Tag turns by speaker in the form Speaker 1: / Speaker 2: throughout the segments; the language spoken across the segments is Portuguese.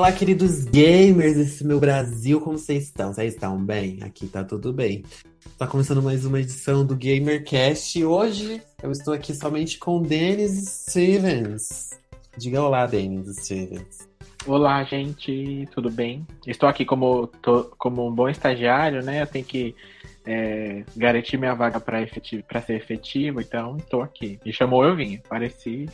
Speaker 1: Olá, queridos gamers desse meu Brasil, como vocês estão? Vocês estão bem? Aqui tá tudo bem. Tá começando mais uma edição do GamerCast e hoje eu estou aqui somente com Denis Stevens. Diga olá, Denis Stevens.
Speaker 2: Olá, gente, tudo bem? Estou aqui como, tô, como um bom estagiário, né? Eu tenho que é, garantir minha vaga para ser efetivo, então estou aqui. Me chamou, eu vim. Pareci.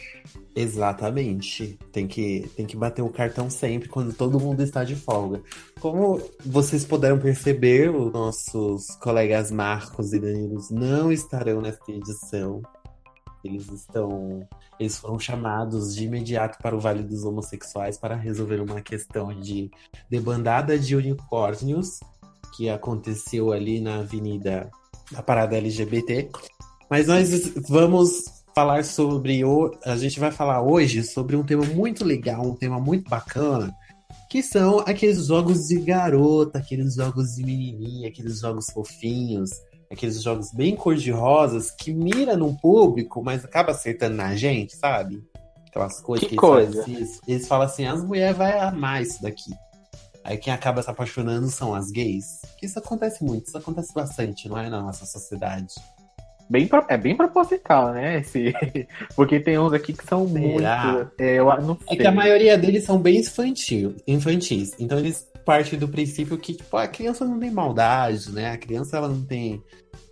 Speaker 1: Exatamente. Tem que, tem que bater o cartão sempre quando todo mundo está de folga. Como vocês puderam perceber, os nossos colegas Marcos e Danilo não estarão nesta edição. Eles estão. Eles foram chamados de imediato para o Vale dos Homossexuais para resolver uma questão de debandada de unicórnios que aconteceu ali na Avenida da Parada LGBT. Mas nós vamos falar sobre o. A gente vai falar hoje sobre um tema muito legal, um tema muito bacana, que são aqueles jogos de garota, aqueles jogos de menininha, aqueles jogos fofinhos, aqueles jogos bem cor-de-rosas que mira num público, mas acaba acertando na gente, sabe? Aquelas coisas
Speaker 2: que, que coisa.
Speaker 1: Eles, eles falam assim: as mulheres vão amar isso daqui. Aí quem acaba se apaixonando são as gays. Isso acontece muito, isso acontece bastante, não é na nossa sociedade.
Speaker 2: Bem, é bem proposital, né? Esse... Porque tem uns aqui que são Será? muito. É, eu não sei.
Speaker 1: é que a maioria deles são bem infantil, infantis. Então eles partem do princípio que tipo, a criança não tem maldade, né? A criança ela não tem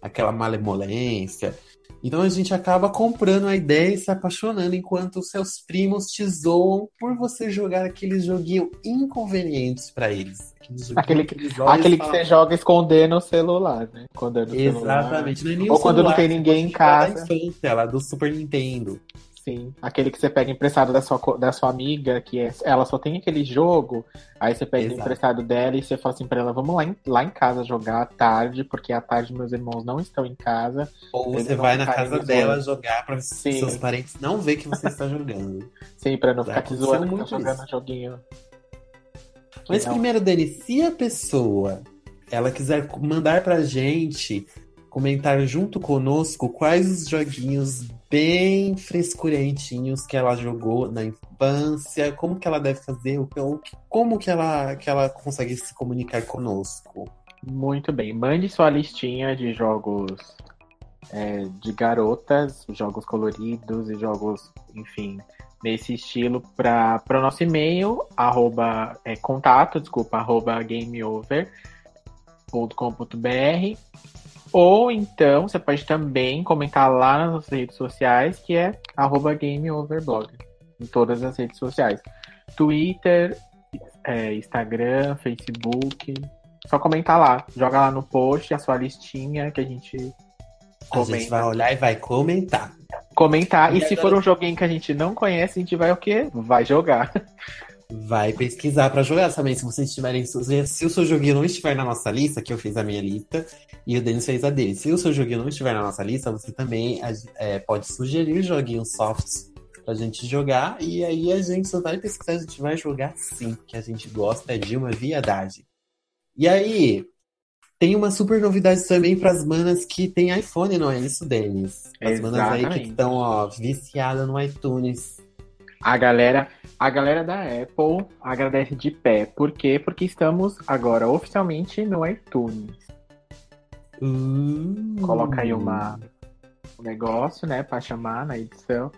Speaker 1: aquela malemolência. Então a gente acaba comprando a ideia e se apaixonando enquanto seus primos te zoam por você jogar aquele joguinho inconvenientes para eles.
Speaker 2: Aquele, que, aquele que você joga escondendo o celular, né?
Speaker 1: Escondendo Exatamente.
Speaker 2: Celular. Ou quando celular, não tem ninguém em casa.
Speaker 1: Infância, lá do Super Nintendo.
Speaker 2: Sim, aquele que você pega emprestado da sua, da sua amiga, que é, ela só tem aquele jogo, aí você pega Exato. emprestado dela e você fala assim pra ela, vamos lá em, lá em casa jogar à tarde, porque à tarde meus irmãos não estão em casa.
Speaker 1: Ou você vai na casa dela jogar pra Sim. seus parentes não ver que você está jogando.
Speaker 2: Sim, pra não ficar te zoando muito tá jogando joguinho.
Speaker 1: Mas primeiro, Dani, se a pessoa ela quiser mandar pra gente comentar junto conosco quais os joguinhos bem frescurentinhos que ela jogou na infância, como que ela deve fazer, como que ela, que ela consegue se comunicar conosco.
Speaker 2: Muito bem, mande sua listinha de jogos é, de garotas, jogos coloridos e jogos, enfim, nesse estilo para o nosso e-mail, arroba, é, contato, desculpa, arroba gameover.com.br ou então você pode também comentar lá nas nossas redes sociais, que é GameOverblog. Em todas as redes sociais. Twitter, é, Instagram, Facebook. Só comentar lá. Joga lá no post a sua listinha que a gente
Speaker 1: comenta. A gente vai olhar e vai comentar.
Speaker 2: Comentar. E, e se agora... for um joguinho que a gente não conhece, a gente vai o quê? Vai jogar.
Speaker 1: vai pesquisar para jogar também. Se vocês tiverem. Se o seu joguinho não estiver na nossa lista, que eu fiz a minha lista e o Denis fez a dele. Se o seu joguinho não estiver na nossa lista, você também é, pode sugerir joguinhos softs pra gente jogar. E aí a gente só vai pesquisar, a gente vai jogar sim, que a gente gosta de uma viadagem. E aí, tem uma super novidade também para as manas que tem iPhone, não é isso, Denis? As Exatamente. manas aí que estão, ó, viciadas no iTunes.
Speaker 2: A galera, a galera da Apple agradece de pé. Por quê? Porque estamos agora oficialmente no iTunes.
Speaker 1: Hum.
Speaker 2: Coloca aí uma, um negócio, né, para chamar na edição.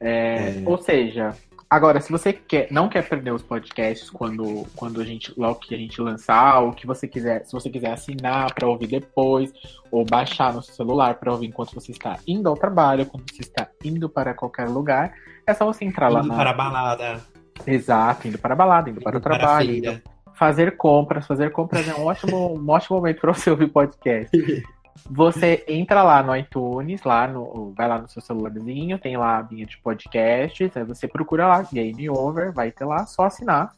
Speaker 2: É, é. Ou seja, agora, se você quer, não quer perder os podcasts quando, quando a gente, logo que a gente lançar, ou que você quiser, se você quiser assinar para ouvir depois, ou baixar no seu celular para ouvir enquanto você está indo ao trabalho, quando você está indo para qualquer lugar, é só você entrar
Speaker 1: indo
Speaker 2: lá
Speaker 1: na. para a balada.
Speaker 2: Exato, indo para a balada, indo, indo para o trabalho. Para fazer compras, fazer compras é um ótimo, um ótimo momento para você ouvir podcast. Você entra lá no iTunes, lá no, vai lá no seu celularzinho, tem lá a linha de podcasts, aí você procura lá, Game Over, vai ter lá, só assinar.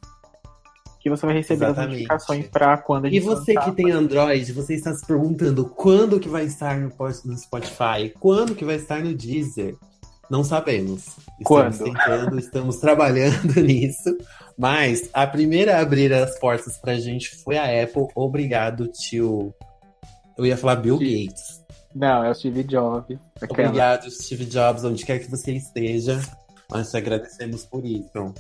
Speaker 2: Que você vai receber Exatamente. as notificações para quando a gente
Speaker 1: E você que tem Android, você está se perguntando quando que vai estar no, no Spotify, quando que vai estar no Deezer. Não sabemos. Estamos
Speaker 2: Quando?
Speaker 1: tentando, estamos trabalhando nisso. Mas a primeira a abrir as portas pra gente foi a Apple. Obrigado, tio. Eu ia falar Bill Steve. Gates.
Speaker 2: Não, é o Steve Jobs.
Speaker 1: Aquela. Obrigado, Steve Jobs, onde quer que você esteja. Nós te agradecemos por isso.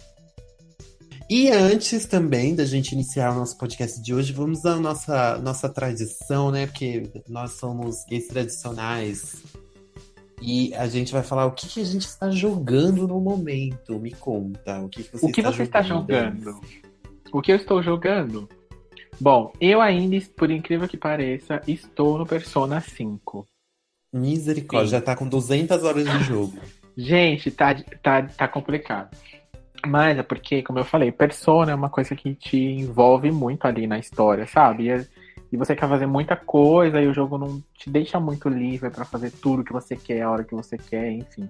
Speaker 1: E antes também da gente iniciar o nosso podcast de hoje, vamos à nossa, nossa tradição, né? Porque nós somos gays tradicionais. E a gente vai falar o que, que a gente está jogando no momento. Me conta. O que, que você,
Speaker 2: o que
Speaker 1: está,
Speaker 2: você está
Speaker 1: jogando?
Speaker 2: jogando? O que eu estou jogando? Bom, eu ainda, por incrível que pareça, estou no Persona 5.
Speaker 1: Misericórdia,
Speaker 2: Sim.
Speaker 1: já tá com 200 horas de jogo.
Speaker 2: Gente, tá, tá, tá complicado. Mas é porque, como eu falei, Persona é uma coisa que te envolve muito ali na história, sabe? E, e você quer fazer muita coisa e o jogo não te deixa muito livre pra fazer tudo que você quer, a hora que você quer, enfim.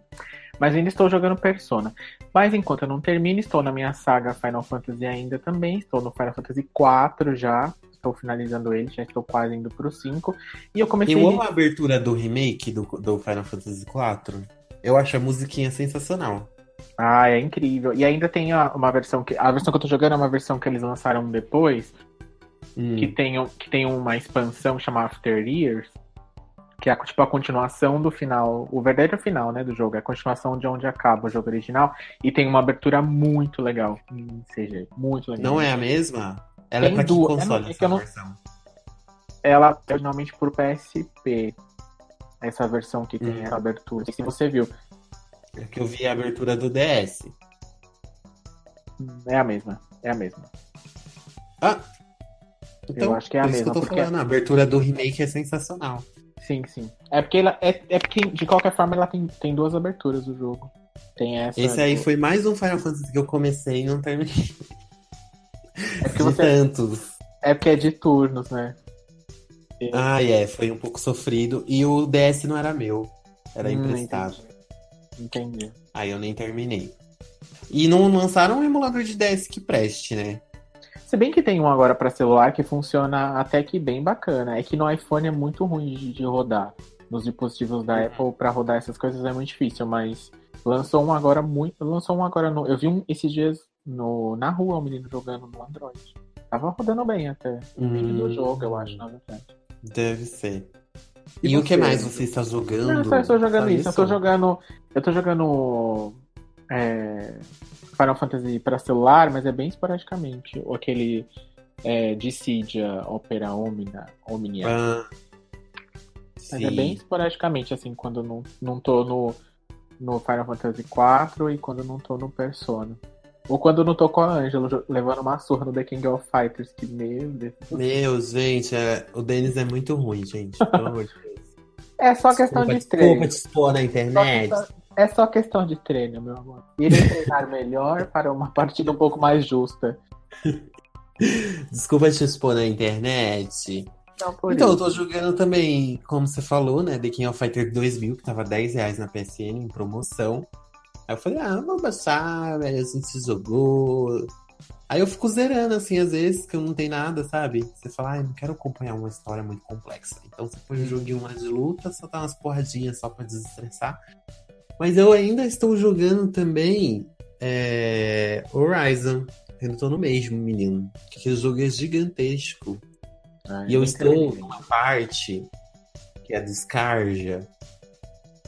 Speaker 2: Mas ainda estou jogando Persona. Mas enquanto eu não termino, estou na minha saga Final Fantasy ainda também. Estou no Final Fantasy IV já. Estou finalizando ele, já estou quase indo pro 5. E eu comecei.
Speaker 1: Eu amo a abertura do remake do, do Final Fantasy IV. Eu acho a musiquinha sensacional.
Speaker 2: Ah, é incrível. E ainda tem uma versão que. A versão que eu tô jogando é uma versão que eles lançaram depois,
Speaker 1: Hum.
Speaker 2: que, tem, que tem uma expansão chamada After Years, que é tipo a continuação do final, o verdadeiro final, né, do jogo, é a continuação de onde acaba o jogo original, e tem uma abertura muito legal em CG, muito legal.
Speaker 1: Não é a mesma? Ela
Speaker 2: Tem
Speaker 1: é pra que
Speaker 2: duas-
Speaker 1: console
Speaker 2: é, é
Speaker 1: essa
Speaker 2: não-
Speaker 1: versão?
Speaker 2: Ela é originalmente por PSP, essa versão que tem
Speaker 1: Hum.
Speaker 2: essa abertura, não sei se você viu,
Speaker 1: É que eu vi a abertura do DS.
Speaker 2: é a mesma, é a mesma.
Speaker 1: Ah! Então,
Speaker 2: Eu acho que é a
Speaker 1: por isso
Speaker 2: mesma,
Speaker 1: que eu tô
Speaker 2: porque-
Speaker 1: falando, a abertura do remake é sensacional.
Speaker 2: Sim, sim. É porque, ela, é, é porque de qualquer forma, ela tem, tem duas aberturas do jogo. Tem essa.
Speaker 1: Esse aí
Speaker 2: do-
Speaker 1: foi mais um Final Fantasy que eu comecei e não terminei.
Speaker 2: É porque,
Speaker 1: De
Speaker 2: você,
Speaker 1: tantos.
Speaker 2: é porque é de turnos, né?
Speaker 1: Ah, é, foi um pouco sofrido. E o DS não era meu, era
Speaker 2: Hum,
Speaker 1: emprestado.
Speaker 2: Entendi. Entendi.
Speaker 1: Aí eu nem terminei. E não lançaram um emulador de DS que preste, né?
Speaker 2: Se bem que tem um agora pra celular que funciona até que bem bacana. É que no iPhone é muito ruim de, de rodar. Nos dispositivos da
Speaker 1: Uhum.
Speaker 2: Apple, pra rodar essas coisas é muito difícil, mas lançou um agora muito. Lançou um agora no. Eu vi um esses dias no, na rua, um menino jogando no Android. Tava rodando bem até. O vídeo do
Speaker 1: Hum.
Speaker 2: jogo, eu acho, na verdade.
Speaker 1: Deve ser.
Speaker 2: E
Speaker 1: E, o que mais você está jogando?
Speaker 2: Não, eu só estou jogando
Speaker 1: Só
Speaker 2: isso. Eu tô jogando. Eu tô jogando. É, Final Fantasy pra celular, mas é bem esporadicamente. Ou aquele é, Dissidia Opera Omnia. Omnia.
Speaker 1: Ah,
Speaker 2: mas é
Speaker 1: sim.
Speaker 2: bem esporadicamente, assim, quando não, não tô no, no Final Fantasy IV e quando não tô no Persona. Ou quando não tô com a Ângela levando uma surra no The King of Fighters, que meu Deus.
Speaker 1: Meu, gente, é- o Denis é muito ruim, gente. Pelo amor de Deus.
Speaker 2: É só questão
Speaker 1: Desculpa,
Speaker 2: de treino.
Speaker 1: desculpa te expor na
Speaker 2: Só
Speaker 1: internet.
Speaker 2: questão- É só questão de treino, meu amor. Irei treinar melhor para uma partida um pouco mais justa.
Speaker 1: Desculpa te expor na internet.
Speaker 2: Não,
Speaker 1: Então, eu tô jogando também, como você falou, né? The King of Fighter 2000, que tava 10 reais na PSN em promoção. Aí eu falei, ah, vamos baixar, velho, a gente jogou. Aí eu fico zerando, assim, às vezes, que eu não tenho nada, sabe? Você fala, ah, eu não quero acompanhar uma história muito complexa. Então você põe um joguinho lá de luta, só dá umas porradinhas só pra desestressar. Mas eu ainda estou jogando também é, Horizon. Eu não tô no mesmo, menino. Que aquele jogo é gigantesco.
Speaker 2: Ai,
Speaker 1: E eu estou
Speaker 2: terminei.
Speaker 1: numa parte que é a descarga.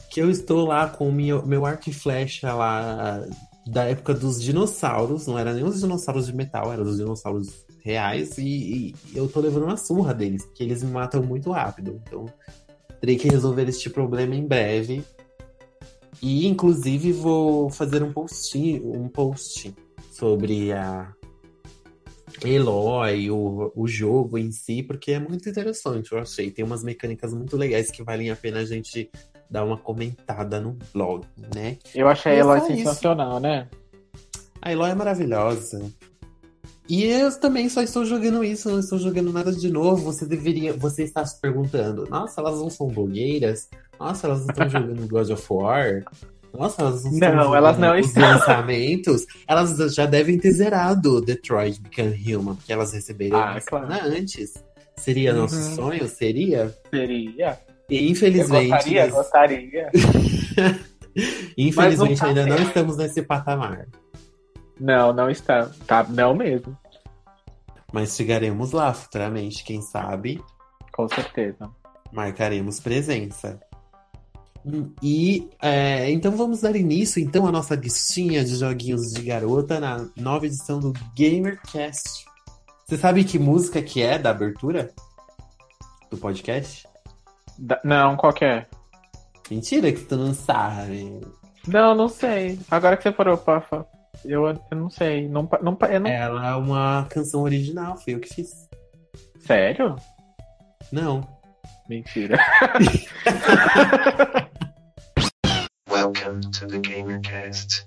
Speaker 1: Que eu estou lá com o meu, meu arco e flecha lá da época dos dinossauros. Não era nem os dinossauros de metal, eram os dinossauros reais. E, e eu tô levando uma surra deles, porque eles me matam muito rápido. Então, terei que resolver este problema em breve. E inclusive vou fazer um post, um post sobre a Eloy, o, o jogo em si, porque é muito interessante, eu achei. Tem umas mecânicas muito legais que valem a pena a gente dar uma comentada no blog, né?
Speaker 2: Eu achei
Speaker 1: E é só isso.
Speaker 2: sensacional, né?
Speaker 1: A Eloy é maravilhosa. E eu também só estou jogando isso, não estou jogando nada de novo. Você deveria. Você está se perguntando, nossa, elas não são blogueiras? Nossa, elas não estão jogando God of War? Nossa, elas não
Speaker 2: Não, elas não
Speaker 1: os
Speaker 2: estão.
Speaker 1: lançamentos. Elas já devem ter zerado Detroit Become Human, porque elas receberam
Speaker 2: Ah, claro.
Speaker 1: antes. Seria nosso
Speaker 2: Uhum.
Speaker 1: sonho? Seria?
Speaker 2: Seria.
Speaker 1: E
Speaker 2: Eu
Speaker 1: infelizmente.
Speaker 2: gostaria, gostaria.
Speaker 1: Infelizmente
Speaker 2: Mas não tá
Speaker 1: ainda não estamos nesse patamar.
Speaker 2: Não, não está. Tá, não mesmo.
Speaker 1: Mas chegaremos lá futuramente, quem sabe.
Speaker 2: Com certeza.
Speaker 1: Marcaremos presença. E é, então vamos dar início então à nossa listinha de joguinhos de garota na nova edição do GamerCast. Você sabe que música que é da abertura do podcast?
Speaker 2: Da- Não, qual que é?
Speaker 1: Mentira que tu não sabe.
Speaker 2: Não, não sei. Agora que você parou pra fa- eu, eu não sei. Não, pa- não, pa- eu não...
Speaker 1: Ela é uma canção original, foi eu que fiz.
Speaker 2: Sério?
Speaker 1: Não.
Speaker 2: Mentira.
Speaker 3: Welcome to the GamerCast.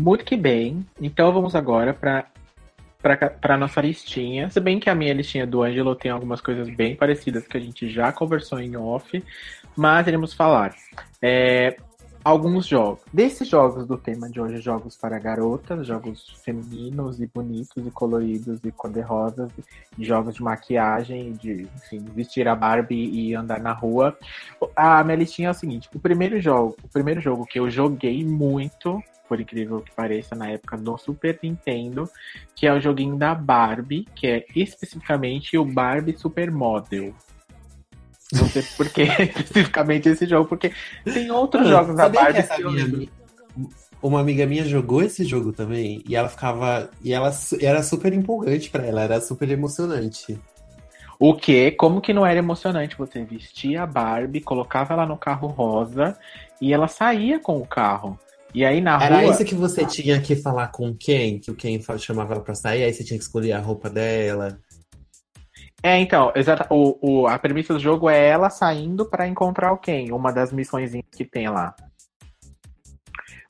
Speaker 2: Muito que bem. Então vamos agora ca- pra nossa listinha. Se bem que a minha listinha do Ângelo tem algumas coisas bem parecidas que a gente já conversou em off, mas iremos falar. É, alguns jogos. Desses jogos do tema de hoje, jogos para garotas, jogos femininos e bonitos e coloridos e cor-de-rosas, jogos de maquiagem, de enfim, vestir a Barbie e andar na rua. A minha listinha é o seguinte: o primeiro jogo, o primeiro jogo que eu joguei muito por incrível que pareça, na época do Super Nintendo, que é o joguinho da Barbie, que é especificamente o Barbie Supermodel. Não sei por que especificamente esse jogo, porque tem outros jogos da
Speaker 1: Sabia que
Speaker 2: Barbie que eu
Speaker 1: minha ami- Uma amiga minha jogou esse jogo também e ela ficava. E ela era super empolgante pra ela, era super emocionante.
Speaker 2: O que? Como que não era emocionante? Você vestia a Barbie, colocava ela no carro rosa e ela saía com o carro. E aí na
Speaker 1: Era
Speaker 2: rua.
Speaker 1: isso que você tinha que falar com o Ken, que o Ken fa- chamava ela pra sair, aí você tinha que escolher a roupa dela.
Speaker 2: É, então, exata, o, o- a premissa do jogo é ela saindo pra encontrar o Ken, uma das missões que tem lá.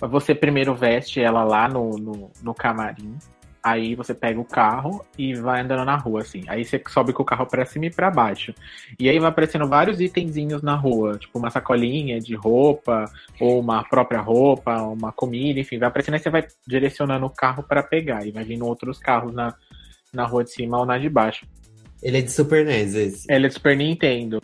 Speaker 2: Você primeiro veste ela lá no, no, no camarim, aí você pega o carro e vai andando na rua, assim. Aí você sobe com o carro pra cima e pra baixo. E aí vai aparecendo vários itenzinhos na rua, tipo uma sacolinha de roupa, ou uma própria roupa, uma comida, enfim, vai aparecendo, aí você vai direcionando o carro pra pegar, e vai vindo outros carros na, na rua de cima ou na de baixo.
Speaker 1: Ele é de Super NES, esse.
Speaker 2: Ele é do Super Nintendo.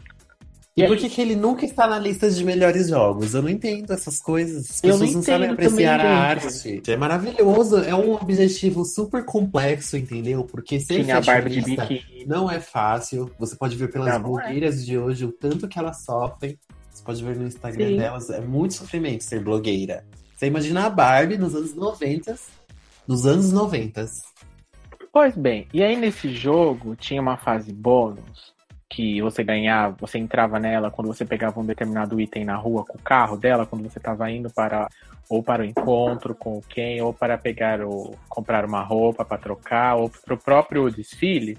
Speaker 1: E
Speaker 2: E
Speaker 1: por que, que ele nunca está na lista de melhores jogos? Eu não entendo essas coisas. As pessoas
Speaker 2: não
Speaker 1: não, sabem apreciar a arte. É maravilhoso, é um objetivo super complexo, entendeu? Porque ser
Speaker 2: Tinha a Barbie de biquíni.
Speaker 1: não é fácil. Você pode ver pelas
Speaker 2: é.
Speaker 1: blogueiras de hoje o tanto que elas sofrem. Você pode ver no Instagram
Speaker 2: Sim.
Speaker 1: delas, é muito sofrimento ser blogueira. Você imagina a Barbie nos anos 90, nos anos 90.
Speaker 2: Pois bem, e aí nesse jogo tinha uma fase bônus que você ganhava, você entrava nela quando você pegava um determinado item na rua com o carro dela, quando você estava indo para ou para o encontro com quem, ou para pegar ou comprar uma roupa para trocar, ou para o próprio desfile,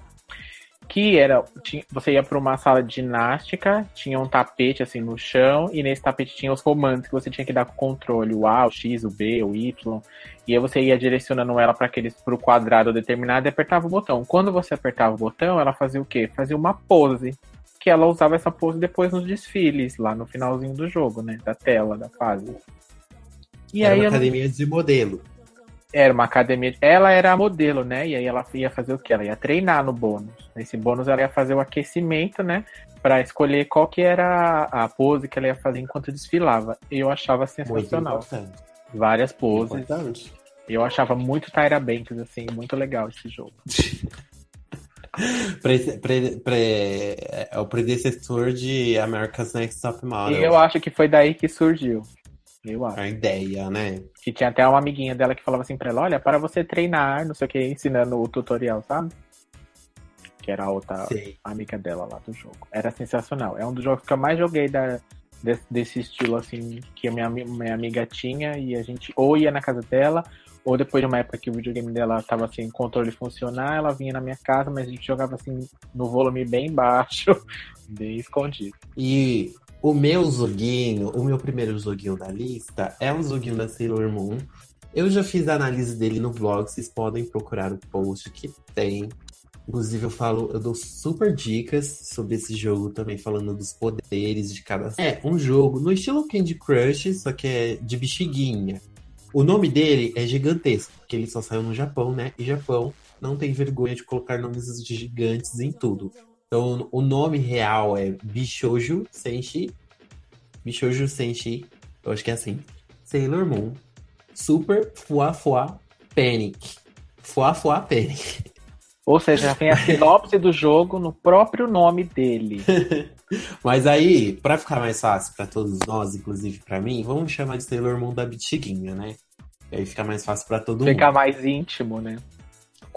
Speaker 2: que era você ia para uma sala de ginástica, tinha um tapete assim no chão e nesse tapete tinha os comandos que você tinha que dar com o controle, o A, o X, o B, o Y. E aí você ia direcionando ela para aqueles pro quadrado determinado e apertava o botão. Quando você apertava o botão, ela fazia o quê? Fazia uma pose. Que ela usava essa pose depois nos desfiles, lá no finalzinho do jogo, né? Da tela, da fase. E
Speaker 1: Era
Speaker 2: aí
Speaker 1: uma academia de modelo.
Speaker 2: Era uma academia. Ela era modelo, né? E aí ela ia fazer o quê? Ela ia treinar no bônus. Nesse bônus ela ia fazer o aquecimento, né? Pra escolher qual que era a pose que ela ia fazer enquanto desfilava. Eu achava sensacional. Várias poses.
Speaker 1: Importante.
Speaker 2: Eu achava muito Tyra Banks, assim, muito legal esse jogo.
Speaker 1: Pre- pre- pre- é o predecessor de America's Next Top
Speaker 2: E
Speaker 1: Model.
Speaker 2: eu acho que foi daí que surgiu. Eu acho.
Speaker 1: A ideia, né?
Speaker 2: Que tinha até uma amiguinha dela que falava assim pra ela, olha, para você treinar, não sei o que, ensinando o tutorial, sabe? Que era a outra
Speaker 1: Sei.
Speaker 2: amiga dela lá do jogo. Era sensacional. É um dos jogos que eu mais joguei da, desse, desse estilo, assim, que a minha, minha amiga tinha e a gente ou ia na casa dela, ou depois de uma época que o videogame dela tava sem controle funcionar, ela vinha na minha casa, mas a gente jogava assim no volume bem baixo, bem escondido.
Speaker 1: E o meu joguinho, o meu primeiro joguinho da lista é um joguinho da Sailor Moon. Eu já fiz a análise dele no blog, vocês podem procurar o post que tem. Inclusive, eu falo, eu dou super dicas sobre esse jogo também, falando dos poderes de cada. É um jogo no estilo Candy Crush, só que é de bexiguinha. O nome dele é gigantesco, porque ele só saiu no Japão, né? E Japão não tem vergonha de colocar nomes de gigantes em tudo. Então, o nome real é Bishoujo Senshi. Bishoujo Senshi, eu acho que é assim. Sailor Moon Super Fua Fua Panic. Fua Fua Panic.
Speaker 2: Ou seja, tem a sinopse do jogo no próprio nome dele.
Speaker 1: Mas aí, pra ficar mais fácil pra todos nós, inclusive pra mim, vamos chamar de Sailor Moon da Bitiguinha, né? E aí fica mais fácil pra todo mundo.
Speaker 2: Fica mais íntimo, né?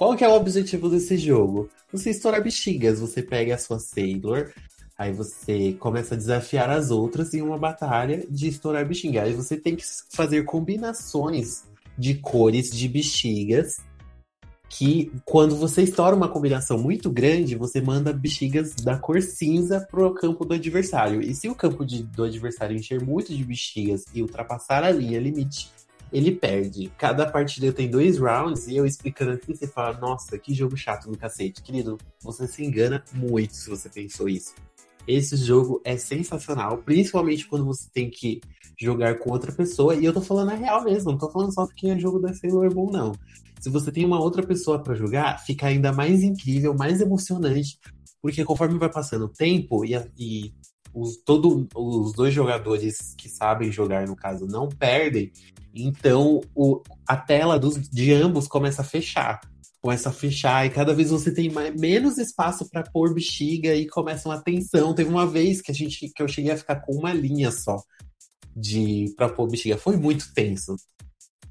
Speaker 1: Qual que é o objetivo desse jogo? Você estourar bexigas, você pega a sua Sailor, aí você começa a desafiar as outras em uma batalha de estourar bexiga. Aí você tem que fazer combinações de cores de bexigas que quando você estoura uma combinação muito grande, você manda bexigas da cor cinza pro campo do adversário. E se o campo de- do adversário encher muito de bexigas e ultrapassar a linha limite, ele perde. Cada partida tem dois rounds e eu explicando assim, você fala, nossa, que jogo chato do cacete. Querido, você se engana muito se você pensou isso. Esse jogo é sensacional, principalmente quando você tem que jogar com outra pessoa. E eu tô falando a real mesmo, não tô falando só porque é jogo da Sailor Moon, não. Se você tem uma outra pessoa pra jogar, fica ainda mais incrível, mais emocionante, porque conforme vai passando o tempo e, e os, todo, os dois jogadores que sabem jogar, no caso, não perdem, então o, a tela dos, de ambos começa a fechar. Começa a fechar e cada vez você tem mais, menos espaço pra pôr bexiga e começa uma tensão. Teve uma vez que a gente que eu cheguei a ficar com uma linha só de para pôr bexiga. Foi muito tenso.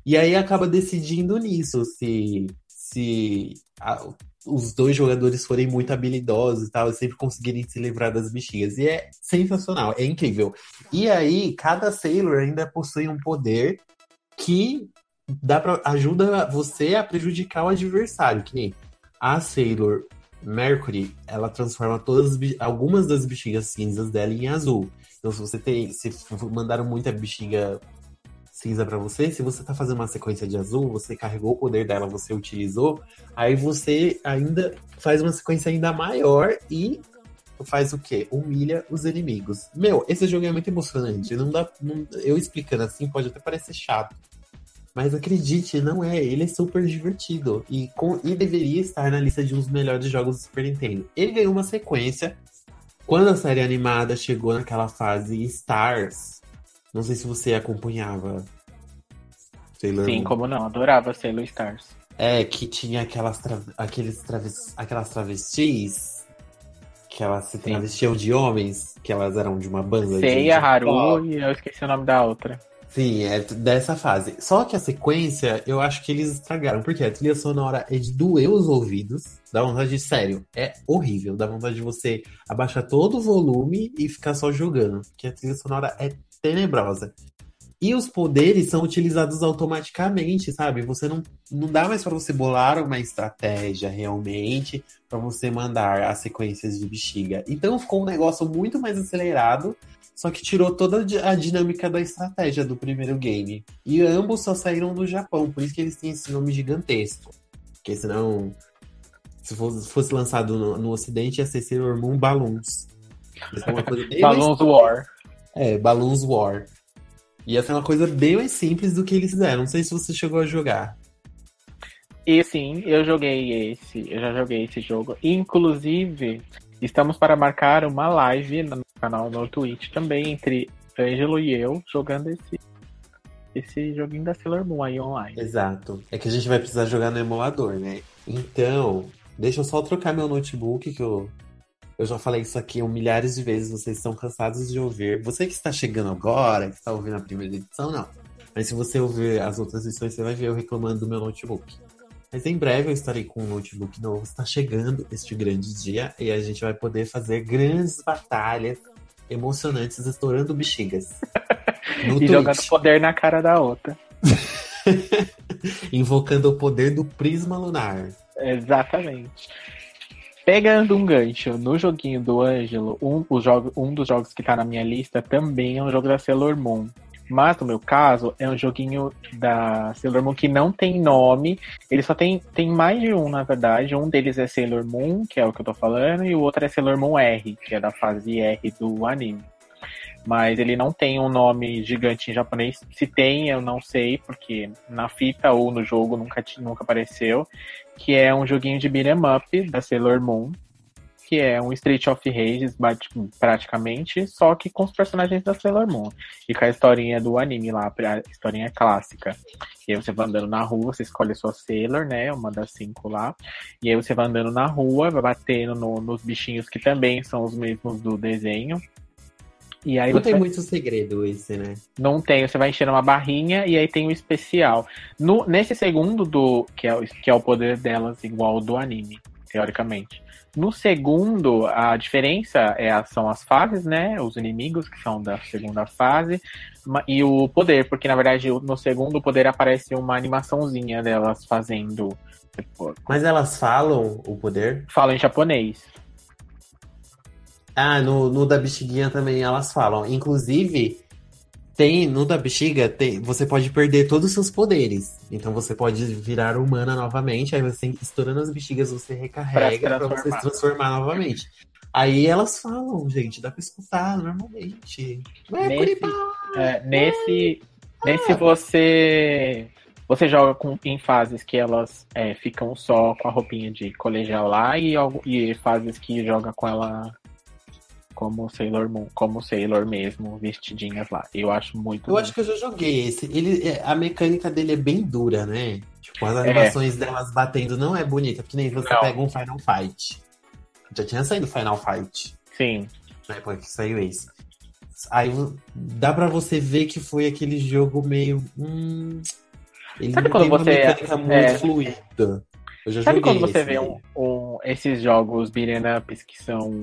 Speaker 1: E aí acaba decidindo nisso, se, se a- os dois jogadores forem muito habilidosos e tal, e sempre conseguirem se livrar das bexigas. E é sensacional, é incrível. E aí, cada Sailor ainda possui um poder que dá pra, ajuda você a prejudicar o adversário. Que nem a Sailor Mercury, ela transforma todas algumas das bexigas cinzas dela em azul. Então, se você tem. Se mandaram muita bexiga cinza pra você, se você tá fazendo uma sequência de azul, você carregou o poder dela, você utilizou, aí você ainda faz uma sequência ainda maior e faz o quê? Humilha os inimigos. Meu, esse jogo é muito emocionante. Não dá, não- eu explicando assim pode até parecer chato. Mas acredite, não é. Ele é super divertido. E, com, e deveria estar na lista de uns melhores jogos do Super Nintendo. Ele ganhou uma sequência. Quando a série animada chegou naquela fase Stars, não sei se você acompanhava. Sailor
Speaker 2: Sim,
Speaker 1: Moon.
Speaker 2: como não? Adorava Sailor Stars.
Speaker 1: É, que tinha aquelas, tra- aqueles traves- aquelas travestis que elas se travestiam de homens, que elas eram de uma banda de-
Speaker 2: Seiya,
Speaker 1: de
Speaker 2: Haru
Speaker 1: pop.
Speaker 2: e eu esqueci o nome da outra.
Speaker 1: Sim, é dessa fase. Só que a sequência, eu acho que eles estragaram, porque a trilha sonora é de doer os ouvidos, dá vontade de, sério, é horrível, dá vontade de você abaixar todo o volume e ficar só jogando, porque a trilha sonora é tenebrosa. E os poderes são utilizados automaticamente, sabe? Você não, não dá mais pra você bolar uma estratégia realmente pra você mandar as sequências de bexiga. Então ficou um negócio muito mais acelerado só que tirou toda a di- a dinâmica da estratégia do primeiro game. E ambos só saíram do Japão, por isso que eles têm esse nome gigantesco. Porque senão, se fosse, fosse lançado no, no ocidente, ia ser Sailor Moon Balloons. Ia ser uma coisa bem mais-
Speaker 2: Balloons War.
Speaker 1: É, Balloons War. Ia ser uma coisa bem mais simples do que eles fizeram. Não sei se você chegou a jogar.
Speaker 2: E sim, eu joguei esse, eu já joguei esse jogo. Inclusive, estamos para marcar uma live no canal no Twitch também entre Ângelo e eu jogando esse esse joguinho da Sailor Moon aí online.
Speaker 1: Exato. É que a gente vai precisar jogar no emulador, né? Então, deixa eu só trocar meu notebook, que eu, eu já falei isso aqui milhares de vezes, vocês estão cansados de ouvir. Você que está chegando agora, que está ouvindo a primeira edição, não. Mas se você ouvir as outras edições, você vai ver eu reclamando do meu notebook. Mas em breve eu estarei com um notebook novo. Está chegando este grande dia e a gente vai poder fazer grandes batalhas emocionantes estourando bexigas.
Speaker 2: E
Speaker 1: Twitch.
Speaker 2: jogando poder na cara da outra.
Speaker 1: Invocando o poder do prisma lunar.
Speaker 2: Exatamente. Pegando um gancho no joguinho do Ângelo, um, o jogo, um dos jogos que tá na minha lista também é um jogo da Sailor Moon. Mas no meu caso, é um joguinho da Sailor Moon que não tem nome. Ele só tem, tem mais de um, na verdade. Um deles é Sailor Moon, que é o que eu tô falando, e o outro é Sailor Moon R, que é da fase R do anime. Mas ele não tem um nome gigante em japonês. Se tem, eu não sei, porque na fita ou no jogo nunca, nunca apareceu. Que é um joguinho de beat'em up da Sailor Moon. que é um Street of Rage praticamente, só que com os personagens da Sailor Moon. E com a historinha do anime lá, a historinha clássica. E aí você vai andando na rua, você escolhe a sua Sailor, né? Uma das cinco lá. E aí você vai andando na rua, vai batendo no, nos bichinhos que também são os mesmos do desenho. E aí
Speaker 1: não tem
Speaker 2: vai...
Speaker 1: muito segredo esse, né?
Speaker 2: Não tem, você vai enchendo uma barrinha e aí tem o especial. No, nesse segundo do que é, que é o poder delas igual ao do anime, teoricamente. No segundo, a diferença é, são as fases, né? Os inimigos, que são da segunda fase, e o poder, porque na verdade no segundo poder aparece uma animaçãozinha delas fazendo.
Speaker 1: Mas elas falam o poder?
Speaker 2: Falam em japonês.
Speaker 1: Ah, no, no da bexiguinha também elas falam. Inclusive, tem no da bexiga, tem, você pode perder todos os seus poderes. Então você pode virar humana novamente. Aí você, estourando as bexigas, você recarrega pra, você se transformar novamente. Aí elas falam, gente, dá pra escutar normalmente.
Speaker 2: É, nesse, é, nesse, ah. nesse você você joga com, em fases que elas é, ficam só com a roupinha de colegial lá e, e fases que joga com ela como Sailor Moon, como Sailor mesmo, vestidinhas lá. Eu acho muito.
Speaker 1: Eu acho que eu já joguei esse. Ele, é, a mecânica dele é bem dura, né? Tipo, as é. animações é. delas batendo não é bonita, porque nem você não. pega um Final Fight. Já tinha saído Final Fight.
Speaker 2: Sim.
Speaker 1: Na época que saiu esse. Aí dá pra você ver que foi aquele jogo meio. Hum,
Speaker 2: ele Sabe quando você. Uma
Speaker 1: mecânica muito é... fluida.
Speaker 2: Sabe quando você vê um, um, esses jogos beat'em ups que são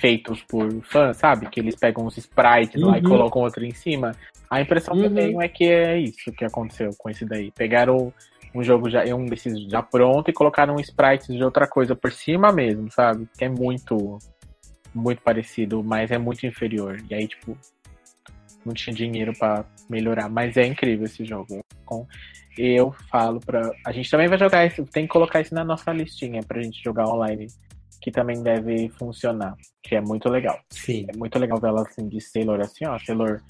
Speaker 2: feitos por fãs, sabe? Que eles pegam os sprites uhum. lá e uhum. colocam outro em cima. A impressão uhum. que eu uhum. tenho é que é isso que aconteceu com esse daí. Pegaram um jogo já, um desses já pronto e colocaram sprites de outra coisa por cima mesmo, sabe? Que é muito, muito parecido, mas é muito inferior. E aí, tipo, não tinha dinheiro para melhorar. Mas é incrível esse jogo. Com, eu falo pra. A gente também vai jogar isso, tem que colocar isso na nossa listinha pra gente jogar online que também deve funcionar, que é muito legal.
Speaker 1: Sim.
Speaker 2: É muito legal ver ela assim de Sailor assim, ó, Sailor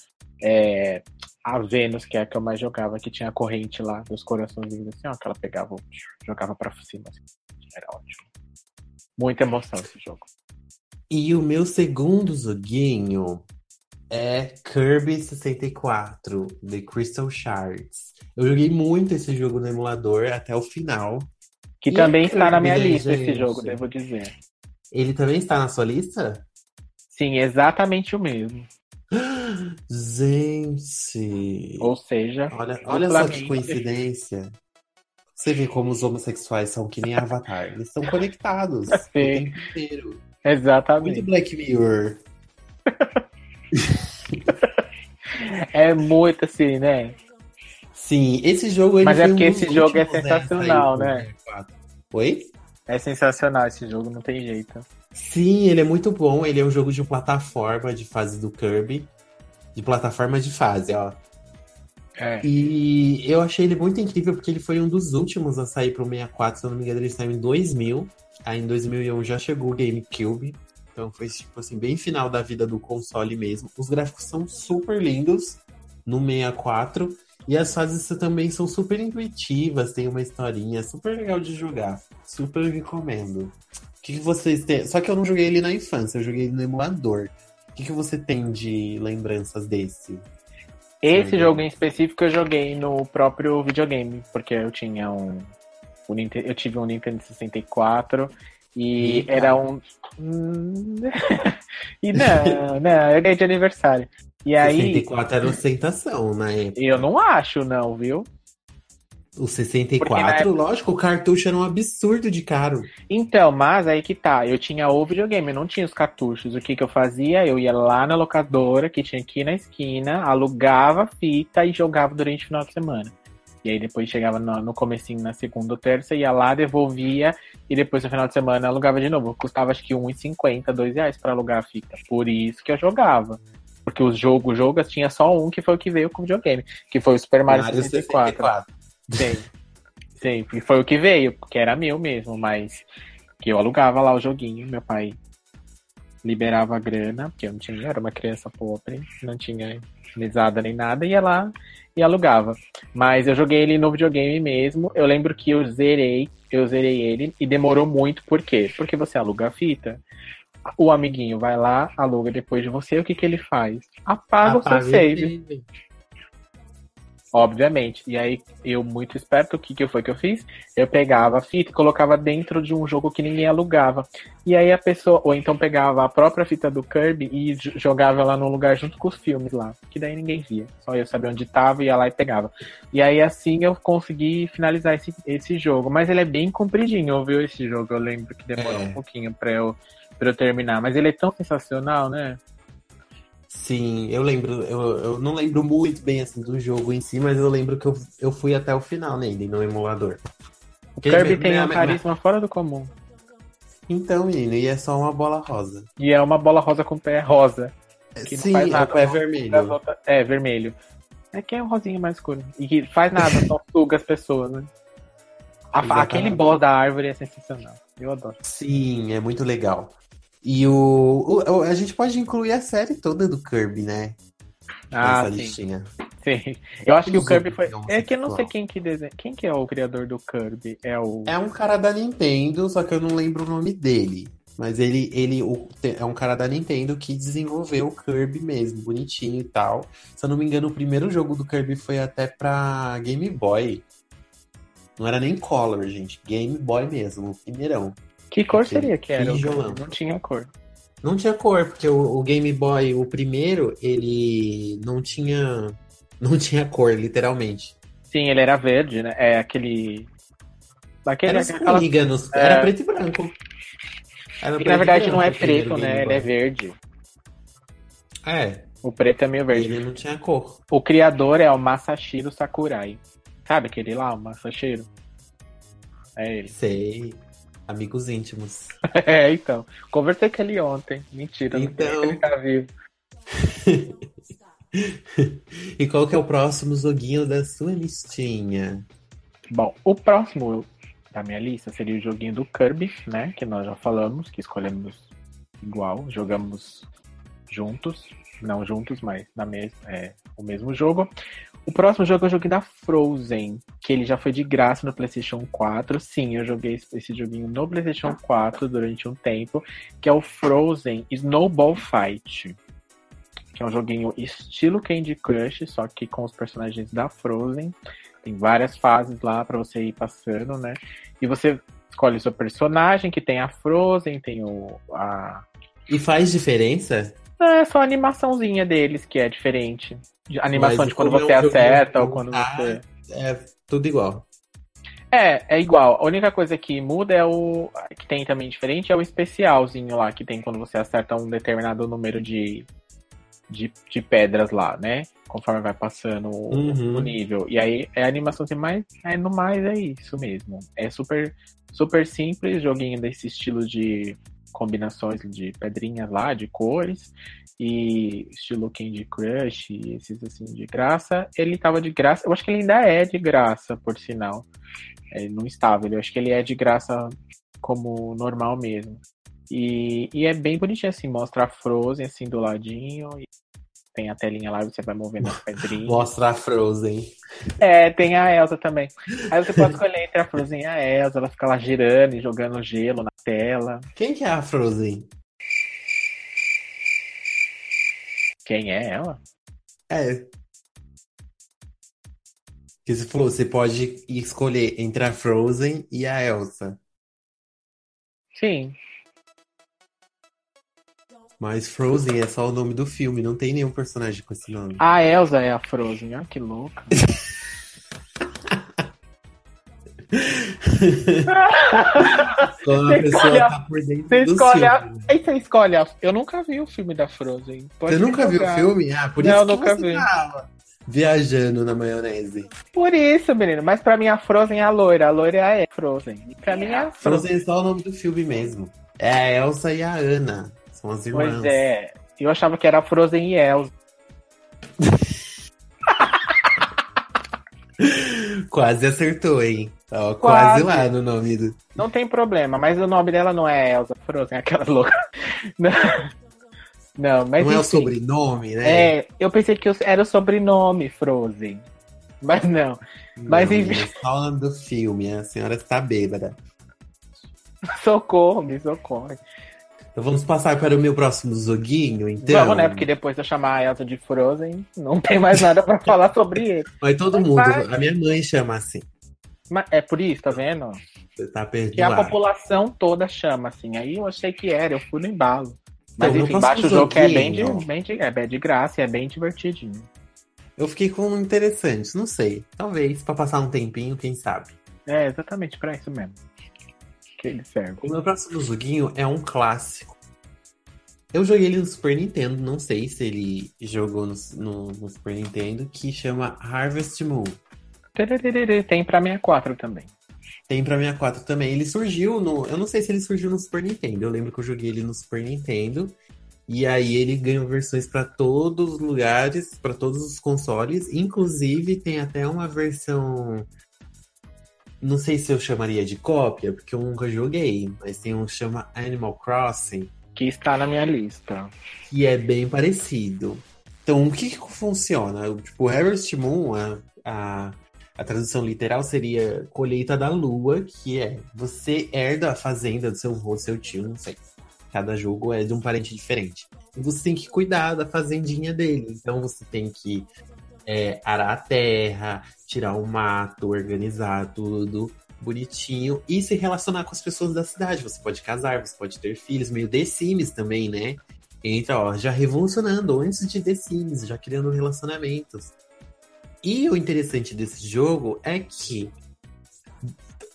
Speaker 2: é, a Vênus, que é a que eu mais jogava, que tinha a corrente lá dos coraçõezinhos assim, ó, que ela pegava, jogava pra cima, assim. Era ótimo. Muita emoção esse jogo.
Speaker 1: E o meu segundo joguinho é Kirby 64, The Crystal Shards. Eu joguei muito esse jogo no emulador até o final.
Speaker 2: Que e também está na minha lista gente? esse jogo, devo dizer.
Speaker 1: Ele também está na sua lista?
Speaker 2: Sim, exatamente o mesmo.
Speaker 1: Gente.
Speaker 2: Ou seja,
Speaker 1: olha, olha só que coincidência. Você vê como os homossexuais são que nem Avatar. Eles estão conectados Sim. o tempo inteiro.
Speaker 2: Exatamente.
Speaker 1: Muito Black Mirror.
Speaker 2: é muito assim, né?
Speaker 1: Sim, esse jogo.
Speaker 2: Mas é porque esse jogo é sensacional, né?
Speaker 1: Oi?
Speaker 2: É sensacional esse jogo, não tem jeito.
Speaker 1: Sim, ele é muito bom. Ele é um jogo de plataforma, de fase do Kirby. De plataforma de fase, ó.
Speaker 2: É.
Speaker 1: E eu achei ele muito incrível porque ele foi um dos últimos a sair pro 64, se eu não me engano, ele saiu em 2000. Aí em 2001 já chegou o GameCube. Então foi tipo assim, bem final da vida do console mesmo. Os gráficos são super lindos no 64. E as fases também são super intuitivas, tem uma historinha super legal de jogar. Super recomendo. O que, que vocês têm? Só que eu não joguei ele na infância, eu joguei ele no emulador. O que, que você tem de lembranças desse?
Speaker 2: Esse jogo em específico eu joguei no próprio videogame, porque eu tinha um. um eu tive um Nintendo 64 e Eita. era um. e não, não, eu ganhei de aniversário. E aí.
Speaker 1: 64 era ostentação na época.
Speaker 2: Eu não acho, não, viu?
Speaker 1: O 64, época... lógico, o cartucho era um absurdo de caro.
Speaker 2: Então, mas aí que tá, eu tinha o videogame, eu não tinha os cartuchos. O que que eu fazia? Eu ia lá na locadora, que tinha aqui na esquina, alugava a fita e jogava durante o final de semana. E aí depois chegava no, no comecinho, na segunda ou terça, ia lá, devolvia, e depois no final de semana alugava de novo. Custava acho que R$1,50, 2,00 reais pra alugar a fita. Por isso que eu jogava. Porque os jogos, jogas tinha só um que foi o que veio com o videogame, que foi o Super Mario, Mario 64. 64. Sim. Sim, foi o que veio, porque era meu mesmo, mas que eu alugava lá o joguinho, meu pai liberava a grana, porque eu não tinha, eu era uma criança pobre, não tinha mesada nem nada, ia lá e alugava. Mas eu joguei ele no videogame mesmo. Eu lembro que eu zerei, eu zerei ele e demorou muito, por quê? Porque você aluga a fita. O amiguinho vai lá, aluga depois de você, o que, que ele faz? Apaga,
Speaker 1: Apaga
Speaker 2: o seu save. Obviamente. E aí, eu, muito esperto, o que, que foi que eu fiz? Eu pegava a fita e colocava dentro de um jogo que ninguém alugava. E aí a pessoa, ou então pegava a própria fita do Kirby e jogava lá no lugar junto com os filmes lá. Que daí ninguém via. Só eu sabia onde tava, ia lá e pegava. E aí assim eu consegui finalizar esse, esse jogo. Mas ele é bem compridinho, viu? Esse jogo. Eu lembro que demorou
Speaker 1: É.
Speaker 2: um pouquinho pra eu, pra eu terminar. Mas ele é tão sensacional, né?
Speaker 1: Sim, eu lembro, eu, eu não lembro muito bem assim do jogo em si, mas eu lembro que eu, eu fui até o final nele, no emulador.
Speaker 2: O
Speaker 1: Porque
Speaker 2: Kirby tem um
Speaker 1: mas-
Speaker 2: carisma fora do comum.
Speaker 1: Então, menino, e é só uma bola rosa.
Speaker 2: E é uma bola rosa com pé rosa. Que não
Speaker 1: Sim,
Speaker 2: faz
Speaker 1: é
Speaker 2: nada,
Speaker 1: o pé
Speaker 2: não.
Speaker 1: vermelho.
Speaker 2: Outras- É, vermelho. É que é um rosinho mais escuro. E que faz nada, só suga as pessoas, né? A- aquele boss da árvore é sensacional. Eu adoro.
Speaker 1: Sim, é muito legal. E o, o- a gente pode incluir a série toda do Kirby, né?
Speaker 2: Ah,
Speaker 1: Nessa
Speaker 2: sim.
Speaker 1: listinha.
Speaker 2: sim. Eu acho que o Kirby foi. É que eu não sei quem que desenha. Quem que é o criador do Kirby? É o.
Speaker 1: É um cara da Nintendo, só que eu não lembro o nome dele. Mas ele, ele o- é um cara da Nintendo que desenvolveu o Kirby mesmo, bonitinho e tal. Se eu não me engano, o primeiro jogo do Kirby foi até pra Game Boy. Não era nem Color, gente. Game Boy mesmo, o primeirão.
Speaker 2: Que cor
Speaker 1: aquele
Speaker 2: seria que era?
Speaker 1: tijolão.
Speaker 2: Não tinha cor.
Speaker 1: Não tinha cor, porque o, o Game Boy, o primeiro, ele não tinha. Não tinha cor, literalmente.
Speaker 2: Sim, ele era verde, né? É aquele. Aquele,
Speaker 1: Era
Speaker 2: aquela...
Speaker 1: polígonos,
Speaker 2: É.
Speaker 1: era preto e branco. Era
Speaker 2: que
Speaker 1: preto
Speaker 2: na
Speaker 1: e
Speaker 2: verdade não é preto, né? Ele é verde.
Speaker 1: É,
Speaker 2: O preto é meio verde.
Speaker 1: ele não tinha cor.
Speaker 2: O criador é o Masashiro Sakurai. Sabe aquele lá, o Masashiro? É ele.
Speaker 1: Sei. Amigos íntimos.
Speaker 2: É, então. Conversei com ele ontem. Mentira, não
Speaker 1: Então.
Speaker 2: ele tá vivo.
Speaker 1: E qual que é o próximo joguinho da sua listinha?
Speaker 2: Bom, o próximo da minha lista seria o joguinho do Kirby, né? Que nós já falamos, que escolhemos igual, jogamos juntos. Não juntos, mas na mes é, o mesmo jogo. O próximo jogo é o joguinho da Frozen, que ele já foi de graça no PlayStation 4. Sim, eu joguei esse joguinho no PlayStation 4 durante um tempo, que é o Frozen Snowball Fight. Que é um joguinho estilo Candy Crush, só que com os personagens da Frozen. Tem várias fases lá pra você ir passando, né? E você escolhe o seu personagem, que tem a Frozen, tem o. A...
Speaker 1: E faz diferença?
Speaker 2: Não, é só a animaçãozinha deles que é diferente. De- animação
Speaker 1: Mas
Speaker 2: de quando você
Speaker 1: jogo
Speaker 2: acerta ou quando
Speaker 1: Ah,
Speaker 2: você.
Speaker 1: É tudo igual.
Speaker 2: É, é igual. A única coisa que muda é o. que tem também diferente é o especialzinho lá, que tem quando você acerta um determinado número de, de, de pedras lá, né? Conforme vai passando o,
Speaker 1: Uhum.
Speaker 2: o nível. E aí é a animação assim, mas é, no mais é isso mesmo. É super, super simples, joguinho desse estilo de combinações de pedrinhas lá, de cores. E estilo Candy Crush, esses assim de graça. Ele tava de graça. Eu acho que ele ainda é de graça, por sinal. Ele não estava, eu acho que ele é de graça como normal mesmo. E, e é bem bonitinho assim, mostra a Frozen assim do ladinho. E tem a telinha lá, você vai movendo as pedrinhas.
Speaker 1: Mostra a Frozen.
Speaker 2: É, tem a Elsa também. Aí você pode escolher entre a Frozen e a Elsa, ela fica lá girando e jogando gelo na tela.
Speaker 1: Quem que é a Frozen?
Speaker 2: Quem é ela?
Speaker 1: É. Que você falou, você pode escolher entre a Frozen e a Elsa.
Speaker 2: Sim.
Speaker 1: Mas Frozen é só o nome do filme, não tem nenhum personagem com esse nome.
Speaker 2: A Elsa é a Frozen, olha que louca.
Speaker 1: Só a
Speaker 2: Você
Speaker 1: pessoa
Speaker 2: escolhe a-
Speaker 1: tá por dentro
Speaker 2: Você escolhe a.
Speaker 1: filme.
Speaker 2: Aí você escolhe a. Eu nunca vi o filme da Frozen. Pode
Speaker 1: Você nunca viu o filme? Ah, por
Speaker 2: Não,
Speaker 1: isso que
Speaker 2: nunca
Speaker 1: você
Speaker 2: vi.
Speaker 1: tava viajando na maionese.
Speaker 2: Por isso, menino. Mas pra mim a Frozen é a loira. A loira é a Frozen. E pra mim é a Frozen.
Speaker 1: Frozen é só o nome do filme mesmo. É a Elsa e a Ana. São as irmãs.
Speaker 2: Pois é. Eu achava que era Frozen e Elsa.
Speaker 1: Quase acertou, hein? Ó,
Speaker 2: Quase.
Speaker 1: quase. lá no nome do.
Speaker 2: Não tem problema, mas o nome dela não é Elsa Frozen, é aquela louca. Não, não mas
Speaker 1: Não é o
Speaker 2: enfim.
Speaker 1: sobrenome, né?
Speaker 2: É, eu pensei que era o sobrenome Frozen. Mas não. mas
Speaker 1: Não,
Speaker 2: enfim.
Speaker 1: menina, só o nome do filme, a senhora está bêbada.
Speaker 2: Socorro, me socorre.
Speaker 1: Então vamos passar para o meu próximo joguinho, então.
Speaker 2: Vamos, né? Porque depois de eu chamar a Elsa de Frozen, não tem mais nada pra falar sobre ele.
Speaker 1: Mas todo
Speaker 2: Mas
Speaker 1: mundo,
Speaker 2: vai.
Speaker 1: a minha mãe chama assim.
Speaker 2: Mas é por isso, tá vendo?
Speaker 1: Você tá
Speaker 2: Que a população toda chama, assim. Aí eu achei que era, eu fui no embalo. Mas
Speaker 1: Então,
Speaker 2: enfim, baixa o jogo que é bem de, bem de, é bem de graça e é bem divertidinho.
Speaker 1: Eu fiquei com um interessante, não sei. Talvez, pra passar um tempinho, quem sabe.
Speaker 2: É exatamente pra isso mesmo. Que ele serve.
Speaker 1: O meu próximo joguinho é um clássico. Eu joguei ele no Super Nintendo, não sei se ele jogou no, no- no Super Nintendo, que chama Harvest Moon.
Speaker 2: Tem pra 64 também.
Speaker 1: Tem pra 64 também. Ele surgiu no. Eu não sei se ele surgiu no Super Nintendo. Eu lembro que eu joguei ele no Super Nintendo. E aí ele ganhou versões pra todos os lugares, pra todos os consoles. Inclusive tem até uma versão. Não sei se eu chamaria de cópia, porque eu nunca joguei, mas tem um que chama Animal Crossing,
Speaker 2: Que está na minha lista.
Speaker 1: que é bem parecido. Então, o que que funciona? Tipo, Harvest Moon, a, a, a tradução literal seria colheita da lua, que é você herda a fazenda do seu avô, seu tio, não sei. Cada jogo é de um parente diferente. E você tem que cuidar da fazendinha dele. Então, você tem que é, arar a terra, tirar o mato, organizar tudo bonitinho e se relacionar com as pessoas da cidade. Você pode casar, você pode ter filhos, meio The Sims também, né? Entra, ó, já revolucionando antes de The Sims, já criando relacionamentos. E o interessante desse jogo é que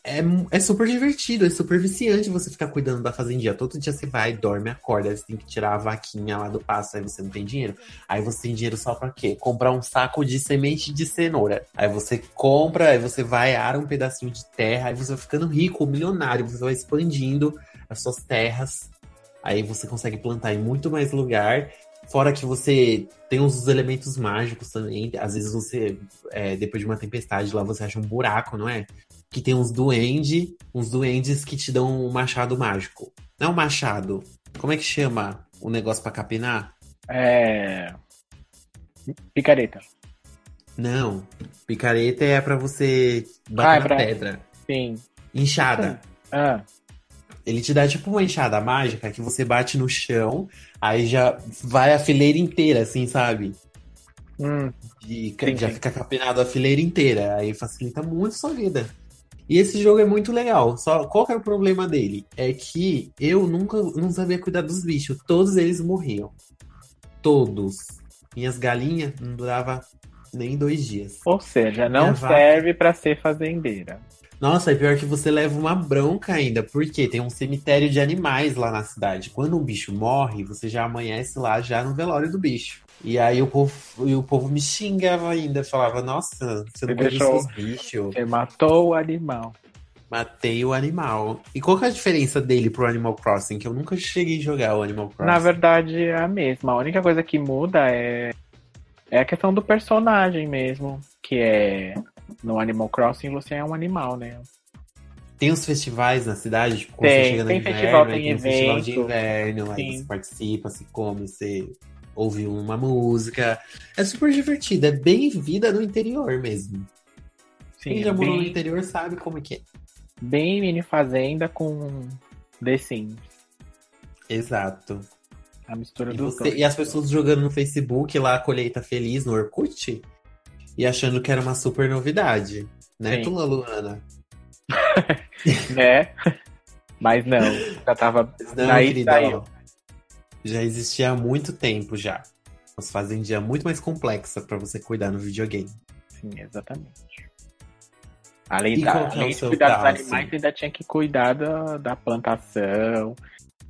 Speaker 1: é, é super divertido, é super viciante você ficar cuidando da fazendinha. Todo dia você vai, dorme, acorda, aí você tem que tirar a vaquinha lá do pasto, aí você não tem dinheiro. Aí você tem dinheiro só pra quê? Comprar um saco de semente de cenoura. Aí você compra, aí você vai, ara um pedacinho de terra, aí você vai ficando rico, milionário, você vai expandindo as suas terras. Aí você consegue plantar em muito mais lugar. Fora que você tem uns elementos mágicos também. Às vezes você, é, depois de uma tempestade lá, você acha um buraco, não é? Que tem uns duende, uns duendes que te dão um machado mágico. Não é um machado. Como é que chama o negócio pra capinar?
Speaker 2: É. Picareta.
Speaker 1: Não. Picareta é pra você bater
Speaker 2: Ah, é
Speaker 1: na
Speaker 2: pra-
Speaker 1: pedra.
Speaker 2: Sim.
Speaker 1: Enxada.
Speaker 2: Ah,
Speaker 1: Ele te dá tipo uma enxada mágica que você bate no chão, aí já vai a fileira inteira, assim, sabe?
Speaker 2: hum,
Speaker 1: De,
Speaker 2: Sim,
Speaker 1: já
Speaker 2: sim.
Speaker 1: fica capinado a fileira inteira. Aí facilita muito a sua vida. E esse jogo é muito legal. Só qual que era o problema dele? É que eu nunca não sabia cuidar dos bichos. Todos eles morriam. Todos. Minhas galinhas não durava nem dois dias.
Speaker 2: ou seja, não
Speaker 1: Minha
Speaker 2: serve pra ser fazendeira.
Speaker 1: Nossa, é pior que você leva uma bronca ainda, porque tem um cemitério de animais lá na cidade. Quando um bicho morre, você já amanhece lá já no velório do bicho. E aí o povo, o povo me xingava ainda, falava, nossa, você não
Speaker 2: deixou-
Speaker 1: dos seus bichos.
Speaker 2: Você matou o animal.
Speaker 1: Matei o animal. E qual que é a diferença dele pro Animal Crossing? Que eu nunca cheguei a jogar o Animal Crossing.
Speaker 2: Na verdade, é a mesma. A única coisa que muda é, é a questão do personagem mesmo. Que é. No Animal Crossing você é um animal, né?
Speaker 1: Tem os festivais na cidade, tipo, quando
Speaker 2: Tem,
Speaker 1: você chega no
Speaker 2: tem
Speaker 1: inverno,
Speaker 2: festival,
Speaker 1: aí
Speaker 2: tem
Speaker 1: tem um festival de
Speaker 2: evento.
Speaker 1: inverno, aí
Speaker 2: Sim.
Speaker 1: você participa, se come, você ouve uma música. É super divertido, é bem vida no interior mesmo. Quem
Speaker 2: Sim,
Speaker 1: já morou no
Speaker 2: bem,
Speaker 1: interior sabe como que é.
Speaker 2: bem mini fazenda com The Sims.
Speaker 1: Exato.
Speaker 2: A mistura
Speaker 1: E,
Speaker 2: dos
Speaker 1: você- e as pessoas jogando no Facebook lá, a colheita feliz no Orkut, e achando que era uma super novidade. Né,
Speaker 2: Sim.
Speaker 1: Tula Luana?
Speaker 2: Né? Mas não, já tava.
Speaker 1: Não,
Speaker 2: Daí
Speaker 1: querida,
Speaker 2: saiu.
Speaker 1: ó, já existia há muito tempo já. As fazendinha muito mais complexa pra você cuidar no videogame.
Speaker 2: Sim, exatamente. Além,
Speaker 1: E
Speaker 2: da,
Speaker 1: é
Speaker 2: além de cuidar dos
Speaker 1: caso?
Speaker 2: animais, você ainda tinha que cuidar da, da plantação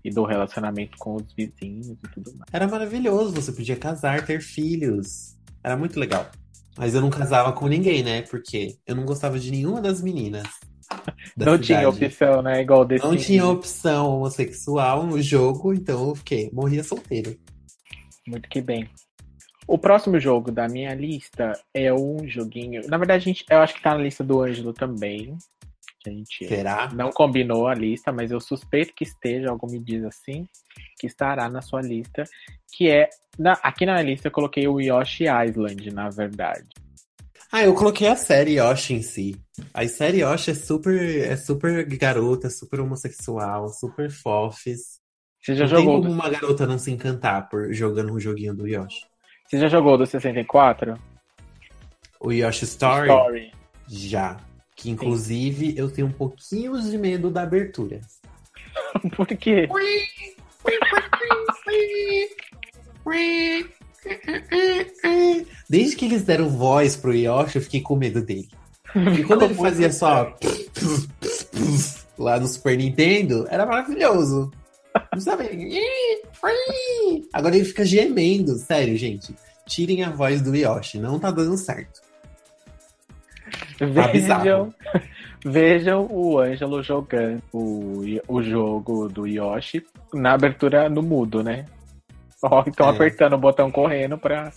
Speaker 2: e do relacionamento com os vizinhos e tudo mais.
Speaker 1: Era maravilhoso, você podia casar, ter filhos. Era muito legal. Mas eu não casava com ninguém, né? Porque eu não gostava de nenhuma das meninas.
Speaker 2: Não tinha
Speaker 1: cidade.
Speaker 2: opção, né? Igual desse.
Speaker 1: Não tinha opção homossexual no jogo, então eu fiquei, morria solteiro.
Speaker 2: Muito que bem. O próximo jogo da minha lista é um joguinho. Na verdade, a gente, eu acho que tá na lista do Ângelo também. a gente
Speaker 1: Será?
Speaker 2: não combinou a lista, mas eu suspeito que esteja, algo me diz assim, que estará na sua lista, que é, na- aqui na lista eu coloquei o Yoshi Island, na verdade.
Speaker 1: Ah, eu coloquei a série Yoshi em si. A série Yoshi é super, é super garota, super homossexual, super fofes.
Speaker 2: Você já
Speaker 1: Não tem
Speaker 2: jogou,
Speaker 1: como
Speaker 2: do,
Speaker 1: uma garota não se encantar por jogando um joguinho do Yoshi.
Speaker 2: você já jogou do 64?
Speaker 1: O Yoshi Story,
Speaker 2: Story.
Speaker 1: já. Que inclusive eu tenho um pouquinho de medo da abertura.
Speaker 2: Por quê?
Speaker 1: Desde que eles deram voz pro Yoshi, eu fiquei com medo dele. E quando ele fazia só lá no Super Nintendo, era maravilhoso. Não sabe? Agora ele fica gemendo. Sério, gente. Tirem a voz do Yoshi. Não tá dando certo. Tá
Speaker 2: Vejam, vejam o Ângelo jogando o, o jogo do Yoshi na abertura no mudo, né? Ó, estão
Speaker 1: É.
Speaker 2: apertando o botão correndo pra,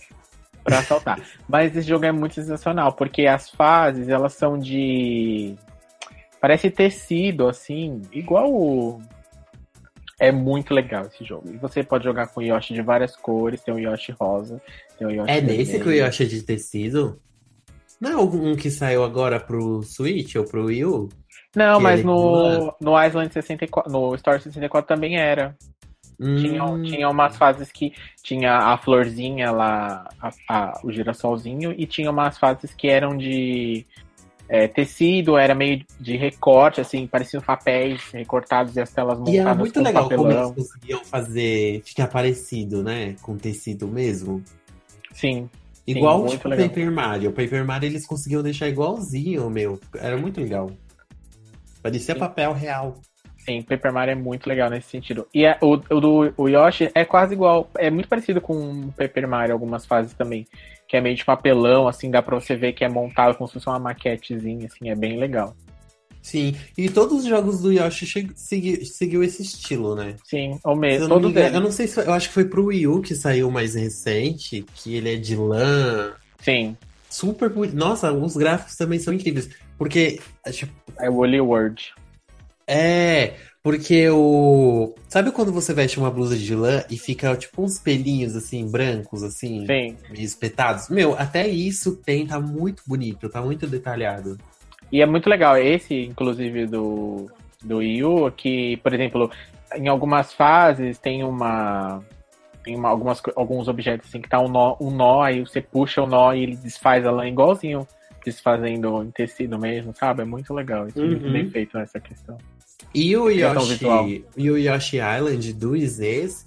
Speaker 2: pra saltar. Mas esse jogo é muito sensacional, porque as fases, elas são de... Parece tecido, assim, igual o... É muito legal esse jogo. E você pode jogar com Yoshi de várias cores, tem o Yoshi rosa, tem o Yoshi
Speaker 1: É nesse que o
Speaker 2: vermelho.
Speaker 1: Yoshi é de tecido? Não é um que saiu agora pro Switch ou pro Wii U?
Speaker 2: Não,
Speaker 1: Que
Speaker 2: mas
Speaker 1: ele
Speaker 2: no, no Island 64, no Story 64 também era. Tinha,
Speaker 1: Hum,
Speaker 2: tinha umas fases que tinha a florzinha lá, a- a- o girassolzinho, e tinha umas fases que eram de é, tecido, era meio de recorte, assim, pareciam papéis recortados e as telas montadas
Speaker 1: E era muito legal como
Speaker 2: papelão.
Speaker 1: eles conseguiam fazer ficar parecido, né? Com tecido mesmo.
Speaker 2: Sim,
Speaker 1: Igual
Speaker 2: muito
Speaker 1: tipo
Speaker 2: legal.
Speaker 1: Paper Mario. O Paper Mario eles conseguiam deixar igualzinho, meu. Era muito legal. Parecia
Speaker 2: Sim.
Speaker 1: papel real.
Speaker 2: Sim, Paper Mario é muito legal nesse sentido. E é- o, o do o Yoshi é quase igual, é muito parecido com o Paper Mario, algumas fases também, que é meio de papelão, assim, dá pra você ver que é montado como se fosse uma maquetezinha, assim, é bem legal.
Speaker 1: Sim. E todos os jogos do Yoshi che- segui- seguiu esse estilo, né?
Speaker 2: Sim, ou mesmo,
Speaker 1: eu, não me
Speaker 2: todos
Speaker 1: engano, eu não sei se foi, eu acho que foi pro Wii U que saiu mais recente, que ele é de lã.
Speaker 2: Sim,
Speaker 1: Super. Nossa, os gráficos também são incríveis. Porque, tipo,
Speaker 2: é o Woolly World.
Speaker 1: É, porque o. Sabe quando você veste uma blusa de lã e fica tipo uns pelinhos assim, brancos, assim,
Speaker 2: Sim.
Speaker 1: espetados? Meu, até isso tem, tá muito bonito, tá muito detalhado.
Speaker 2: E é muito legal. Esse, inclusive, do, do Wii U, que, por exemplo, em algumas fases tem uma. Tem uma, algumas, alguns objetos assim que tá um nó, um nó, aí você puxa o nó e ele desfaz a lã igualzinho desfazendo em tecido mesmo, sabe? É muito legal. Isso é muito
Speaker 1: Uhum.
Speaker 2: bem feito essa questão.
Speaker 1: E o Yoshi, e o Yoshi Island do Izes,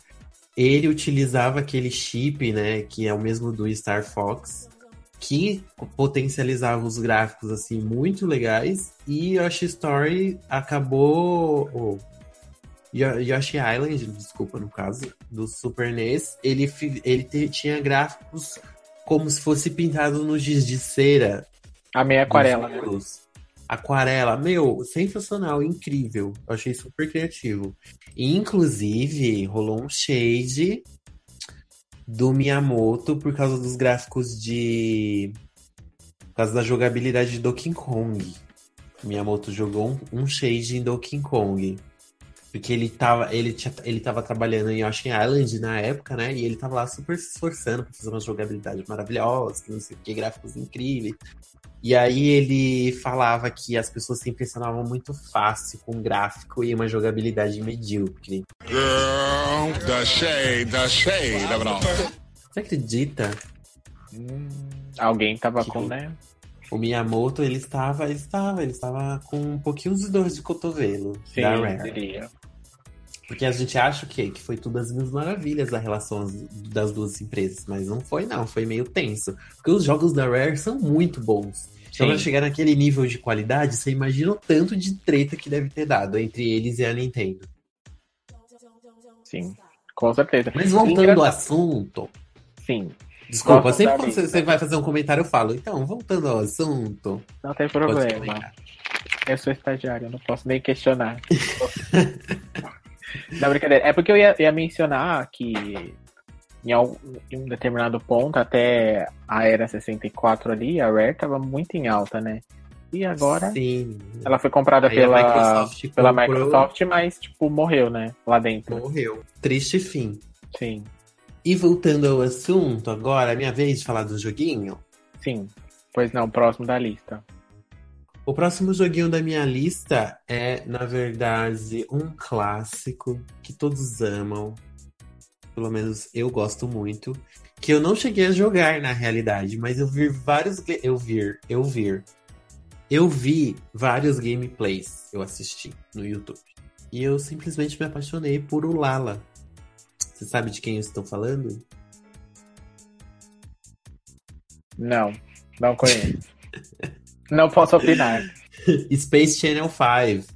Speaker 1: ele utilizava aquele chip, né, que é o mesmo do Star Fox, que potencializava os gráficos assim muito legais. E Yoshi Story acabou, o Yo- Yoshi Island, desculpa no caso, do Super NES, ele ele te- tinha gráficos como se fosse pintado no giz de cera
Speaker 2: A meia aquarela, né?
Speaker 1: Aquarela, meu, sensacional, incrível. Eu achei super criativo. E, inclusive, rolou um shade do Miyamoto por causa dos gráficos de. Por causa da jogabilidade de Donkey Kong. Miyamoto jogou um, um shade em Donkey Kong. Porque ele tava, ele, tinha, ele tava trabalhando em Yoshi Island na época, né? E ele tava lá super se esforçando pra fazer uma jogabilidade maravilhosa, não sei o que, gráficos incríveis. E aí ele falava que as pessoas se impressionavam muito fácil com um gráfico e uma jogabilidade medíocre.
Speaker 4: Girl, the shade, the shade.
Speaker 1: Você acredita?
Speaker 2: Hum, alguém tava
Speaker 1: Que
Speaker 2: com, né?
Speaker 1: O Miyamoto, ele estava, ele estava, ele estava com um pouquinho de dor de cotovelo
Speaker 2: Sim,
Speaker 1: da Rare.
Speaker 2: diria.
Speaker 1: Porque a gente acha que, que foi tudo as mil maravilhas da relação as- das duas empresas, mas não foi não, foi meio tenso. Porque os jogos da Rare são muito bons. Então,
Speaker 2: Sim.
Speaker 1: pra chegar naquele nível de qualidade, você imagina o tanto de treta que deve ter dado entre eles e a Nintendo.
Speaker 2: Sim, com certeza.
Speaker 1: Mas voltando
Speaker 2: Engraçado.
Speaker 1: ao assunto.
Speaker 2: Sim,
Speaker 1: Desculpa,
Speaker 2: Gosto
Speaker 1: sempre quando você, vai fazer um comentário, eu falo. Então, voltando ao assunto.
Speaker 2: não tem problema. Eu sou estagiário, eu não posso nem questionar. não, brincadeira. É porque eu ia, ia mencionar que em, al- em um determinado ponto, até a era 64 ali, a Rare tava muito em alta, né? E agora
Speaker 1: Sim.
Speaker 2: ela foi comprada
Speaker 1: Aí
Speaker 2: pela
Speaker 1: Microsoft
Speaker 2: pela
Speaker 1: comprou-
Speaker 2: Microsoft, mas tipo morreu, né? Lá dentro.
Speaker 1: Morreu. Triste fim.
Speaker 2: Sim,
Speaker 1: E voltando ao assunto, agora é minha vez de falar do joguinho.
Speaker 2: sim. Pois não, próximo da lista.
Speaker 1: O próximo joguinho da minha lista é, na verdade, um clássico que todos amam. Pelo menos eu gosto muito. Que eu não cheguei a jogar na realidade, mas eu vi vários. Eu vi, eu vi. Eu vi vários gameplays eu assisti no YouTube. E eu simplesmente me apaixonei por o Lala. Você sabe de quem eu estou falando?
Speaker 2: Não, não conheço. não posso opinar.
Speaker 1: Space Channel 5.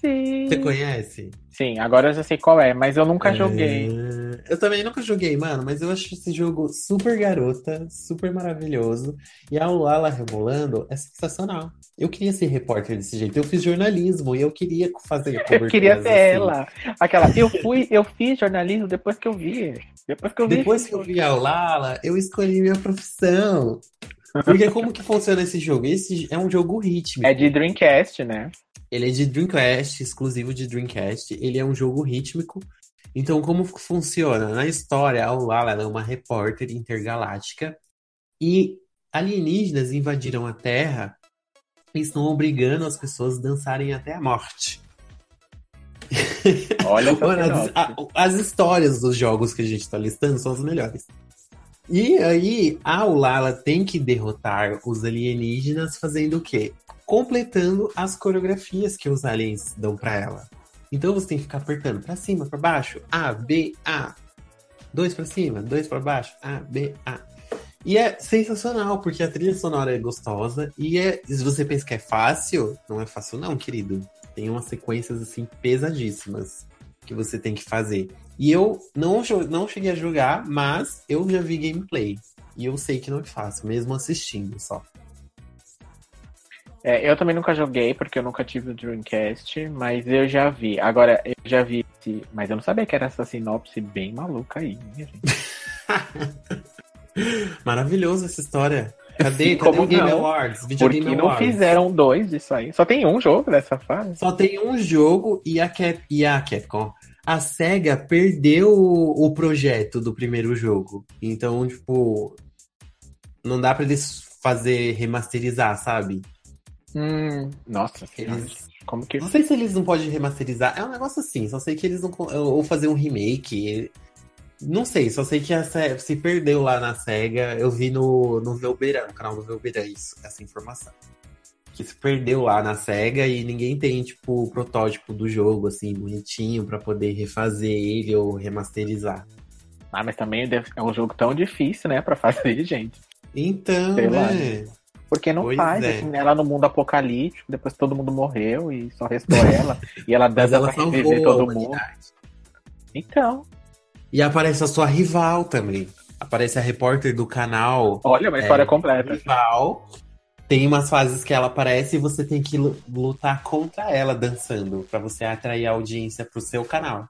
Speaker 2: Sim.
Speaker 1: Você conhece?
Speaker 2: Sim, agora eu já sei qual é, mas eu nunca joguei.
Speaker 1: É, Eu também nunca joguei, mano, mas eu acho esse jogo super garota, super maravilhoso. E a Lala rebolando é sensacional. Eu queria ser repórter desse jeito. Eu fiz jornalismo e eu queria fazer
Speaker 2: Eu
Speaker 1: coberturas
Speaker 2: queria ser
Speaker 1: assim.
Speaker 2: ela. Aquela, eu fui, eu fiz jornalismo depois que eu vi. Depois que eu vi.
Speaker 1: Depois que eu vi a Lala, eu escolhi minha profissão. Porque como que funciona esse jogo? Esse é um jogo rítmico.
Speaker 2: É de Dreamcast, né?
Speaker 1: Ele é de Dreamcast, exclusivo de Dreamcast. Ele é um jogo rítmico. Então, como funciona? Na história, a Lala é uma repórter intergaláctica e alienígenas invadiram a Terra e estão obrigando as pessoas a dançarem até a morte.
Speaker 2: Olha
Speaker 1: Mano, as, a- as histórias dos jogos que a gente tá listando são as melhores. E aí, a Ulala tem que derrotar os alienígenas fazendo o quê? Completando as coreografias que os aliens dão pra ela. Então você tem que ficar apertando pra cima, pra baixo, A, B, A. Dois pra cima, dois pra baixo, A, B, A. E é sensacional, porque a trilha sonora é gostosa e é, se você pensa que é fácil, não é fácil não, querido. Tem umas sequências assim pesadíssimas que você tem que fazer. E eu não, não cheguei a jogar, mas eu já vi gameplay. E eu sei que não é fácil, mesmo assistindo só.
Speaker 2: É, eu também nunca joguei, porque eu nunca tive o Dreamcast, mas eu já vi. Agora, eu já vi. esse- Mas eu não sabia que era essa sinopse bem maluca aí, minha gente.
Speaker 1: Maravilhosa essa história. Cadê,
Speaker 2: Sim,
Speaker 1: cadê
Speaker 2: como
Speaker 1: o Game
Speaker 2: não?
Speaker 1: Awards? Video
Speaker 2: Porque
Speaker 1: Game
Speaker 2: não
Speaker 1: Awards.
Speaker 2: fizeram dois disso aí. Só tem um jogo dessa fase.
Speaker 1: Só tem um jogo e a, Cap, e a Capcom. A SEGA perdeu o, o projeto do primeiro jogo. Então, tipo, não dá pra eles fazer remasterizar, sabe?
Speaker 2: Hum, nossa.
Speaker 1: Eles
Speaker 2: Como que.
Speaker 1: Não sei se eles não podem remasterizar. É um negócio assim. Só sei que eles não. Ou fazer um remake. Não sei, só sei que a Se- se perdeu lá na SEGA. Eu vi no, no Velberan, no canal do Velberan, isso, essa informação. Que se perdeu lá na SEGA e ninguém tem, tipo, o protótipo do jogo, assim, bonitinho, pra poder refazer ele ou remasterizar.
Speaker 2: Ah, mas também é um jogo tão difícil, né, pra fazer, gente.
Speaker 1: Então,
Speaker 2: Sei lá.
Speaker 1: né?
Speaker 2: Porque não
Speaker 1: Pois
Speaker 2: faz,
Speaker 1: é.
Speaker 2: assim, ela no mundo apocalíptico, depois todo mundo morreu e só restou ela. e ela dança
Speaker 1: ela
Speaker 2: pra reviver todo mundo. Então,
Speaker 1: E aparece a sua rival também. Aparece a repórter do canal.
Speaker 2: olha, uma história
Speaker 1: É,
Speaker 2: completa.
Speaker 1: rival. Tem umas fases que ela aparece e você tem que lu- lutar contra ela dançando, pra você atrair a audiência pro seu canal.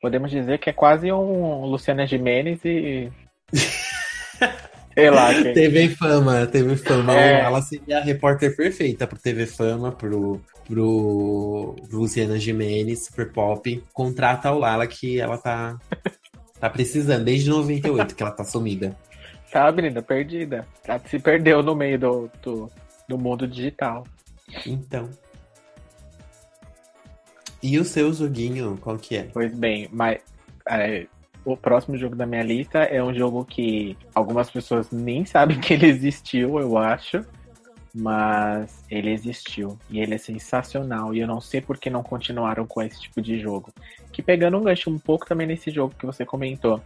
Speaker 2: Podemos dizer que é quase um Luciana Gimenez e. Sei lá, quem.
Speaker 1: TV Fama, TV Fama.
Speaker 2: É.
Speaker 1: Ela seria a repórter perfeita pro TV Fama, pro, pro, pro Luciana Gimenez, Super Pop. Contrata o Lala que ela tá, tá precisando, desde 98 que ela tá sumida.
Speaker 2: Tá, menina, perdida. Ela se perdeu no meio do, do, do mundo digital.
Speaker 1: Então. E o seu joguinho, qual que é?
Speaker 2: Pois bem, mas é, o próximo jogo da minha lista é um jogo que algumas pessoas nem sabem que ele existiu, eu acho. Mas ele existiu e ele é sensacional. E eu não sei por que não continuaram com esse tipo de jogo. Que pegando um gancho um pouco também nesse jogo que você comentou,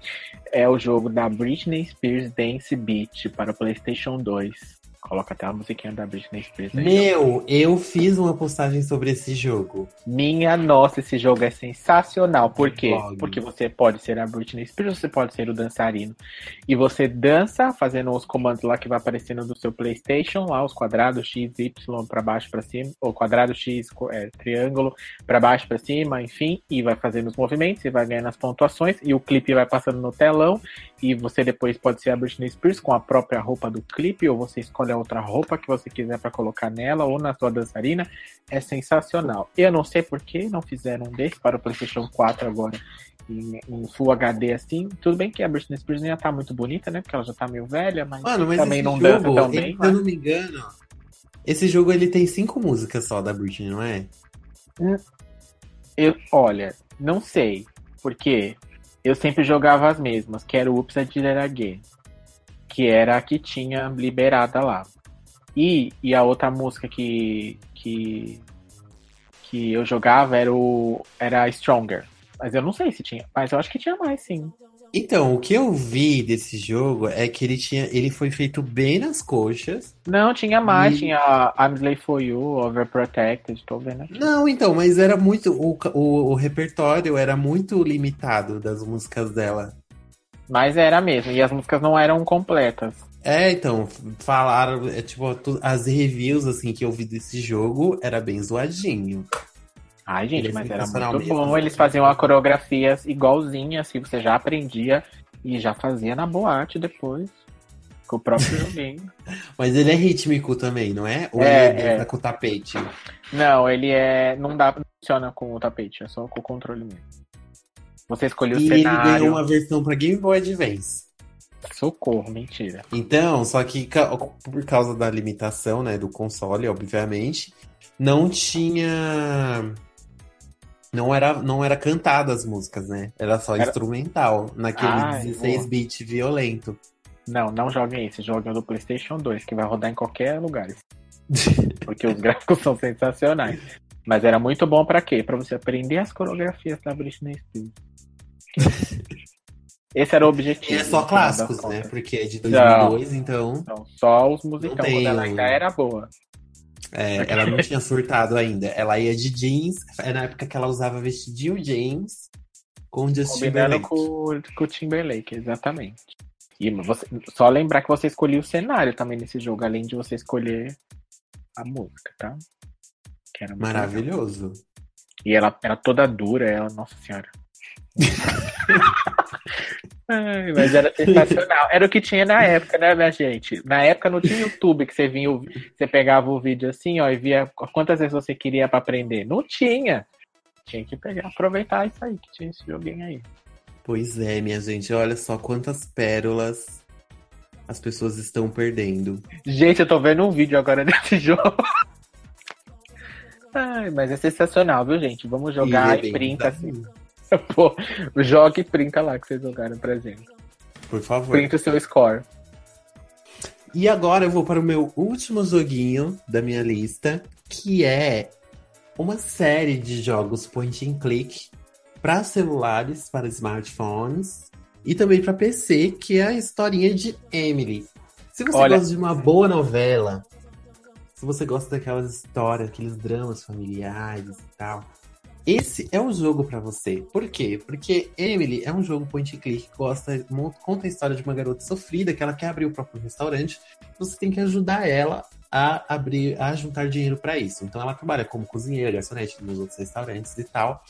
Speaker 2: é o jogo da Britney Spears Dance Beat para o PlayStation 2. Coloca até a musiquinha da Britney Spears aí.
Speaker 1: Meu, eu fiz uma postagem sobre esse jogo.
Speaker 2: Minha nossa, esse jogo é sensacional. Por quê? Porque você pode ser a Britney Spears, você pode ser o dançarino. E você dança fazendo os comandos lá que vai aparecendo do seu PlayStation, lá os quadrados X, Y para baixo para cima, ou quadrado X, é, triângulo para baixo para cima, enfim, e vai fazendo os movimentos e vai ganhando as pontuações e o clipe vai passando no telão e você depois pode ser a Britney Spears com a própria roupa do clipe ou você escolhe outra roupa que você quiser para colocar nela ou na sua dançarina. É sensacional. Eu não sei por que não fizeram um desse para o PlayStation 4 agora em, em Full HD assim. Tudo bem que a Britney Spears já tá muito bonita, né? Porque ela já tá meio velha, mas,
Speaker 1: Mano, mas
Speaker 2: também não
Speaker 1: jogo,
Speaker 2: dança tão
Speaker 1: ele-
Speaker 2: bem.
Speaker 1: se eu não me engano, esse jogo ele tem cinco músicas só da Britney, não é?
Speaker 2: Eu, olha, não sei. Porque eu sempre jogava as mesmas, que era o Oops, I Did It Again. Que era a que tinha liberada lá. E, e a outra música que, que, que eu jogava era o era Stronger. Mas eu não sei se tinha. Mas eu acho que tinha mais, sim.
Speaker 1: Então, o que eu vi desse jogo é que ele tinha, ele foi feito bem nas coxas.
Speaker 2: Não, tinha mais.
Speaker 1: E-
Speaker 2: Tinha I'm Slave For You, Overprotected, tô vendo aqui.
Speaker 1: Não, então, mas era muito o, o, o repertório era muito limitado das músicas dela.
Speaker 2: Mas era mesmo. E as músicas não eram completas.
Speaker 1: É, então, falaram, é, tipo, as reviews assim que eu vi desse jogo era bem zoadinho.
Speaker 2: Ai, gente,
Speaker 1: é
Speaker 2: mas era muito
Speaker 1: mesmo.
Speaker 2: bom. Eles faziam a coreografia igualzinha, assim, você já aprendia e já fazia na boate depois. Com o próprio joguinho.
Speaker 1: Mas ele é rítmico também, não é? Ou
Speaker 2: É,
Speaker 1: ele
Speaker 2: é.
Speaker 1: dança com o tapete?
Speaker 2: Não, ele é. Não dá não funciona com o tapete, é só com o controle mesmo. Você escolheu o
Speaker 1: E ele
Speaker 2: cenário.
Speaker 1: ganhou uma versão pra Game Boy Advance.
Speaker 2: Socorro, mentira.
Speaker 1: Então, só que por causa da limitação, né, do console, obviamente, não tinha não era não era cantada as músicas, né? Era só
Speaker 2: Era-
Speaker 1: instrumental, naquele
Speaker 2: Ai,
Speaker 1: 16
Speaker 2: boa.
Speaker 1: bit violento.
Speaker 2: Não, não joguem esse, joguem o do PlayStation 2, que vai rodar em qualquer lugar. Porque os gráficos são sensacionais. Mas era muito bom pra quê? Pra você aprender as coreografias da Britney Spears. Esse era o
Speaker 1: E
Speaker 2: objetivo.
Speaker 1: é só clássicos, né? Porque é de 2002, então
Speaker 2: Então, só os musicão,
Speaker 1: Não tem
Speaker 2: ela ainda era boa.
Speaker 1: é, ela não tinha surtado ainda. Ela ia de jeans, é na época que ela usava vestidinho jeans com Justin
Speaker 2: Combinando
Speaker 1: Timberlake.
Speaker 2: com, com o Timberlake, exatamente. E você, só lembrar que você escolheu o cenário também nesse jogo, além de você escolher a música, tá? Que era muito legal.
Speaker 1: Maravilhoso.
Speaker 2: E ela era toda dura, ela, nossa senhora. Ai, mas era sensacional. Era o que tinha na época, né, minha gente? Na época não tinha YouTube que você vinha, você pegava o vídeo assim, ó, e via quantas vezes você queria pra aprender. Não tinha. Tinha que pegar, aproveitar isso aí, que tinha esse joguinho aí.
Speaker 1: Pois é, minha gente, olha só quantas pérolas as pessoas estão perdendo.
Speaker 2: Gente, eu tô vendo um vídeo agora desse jogo. Ai, mas é sensacional, viu, gente? Vamos jogar e,
Speaker 1: bem
Speaker 2: printa assim. Pô, joga e printa lá que vocês jogaram pra gente.
Speaker 1: Por favor.
Speaker 2: Printa o seu score.
Speaker 1: E agora eu vou para o meu último joguinho da minha lista, que é uma série de jogos point and click para celulares, para smartphones e também para PC, que é a historinha de Emily. Se você
Speaker 2: Olha-
Speaker 1: gosta de uma boa novela, se você gosta daquelas histórias, aqueles dramas familiares e tal, esse é o jogo pra você. Por quê? Porque Emily é um jogo point and click que gosta, conta a história de uma garota sofrida que ela quer abrir o próprio restaurante. Você tem que ajudar ela a abrir, a juntar dinheiro pra isso. Então ela trabalha como cozinheira, garçonete nos outros restaurantes e tal.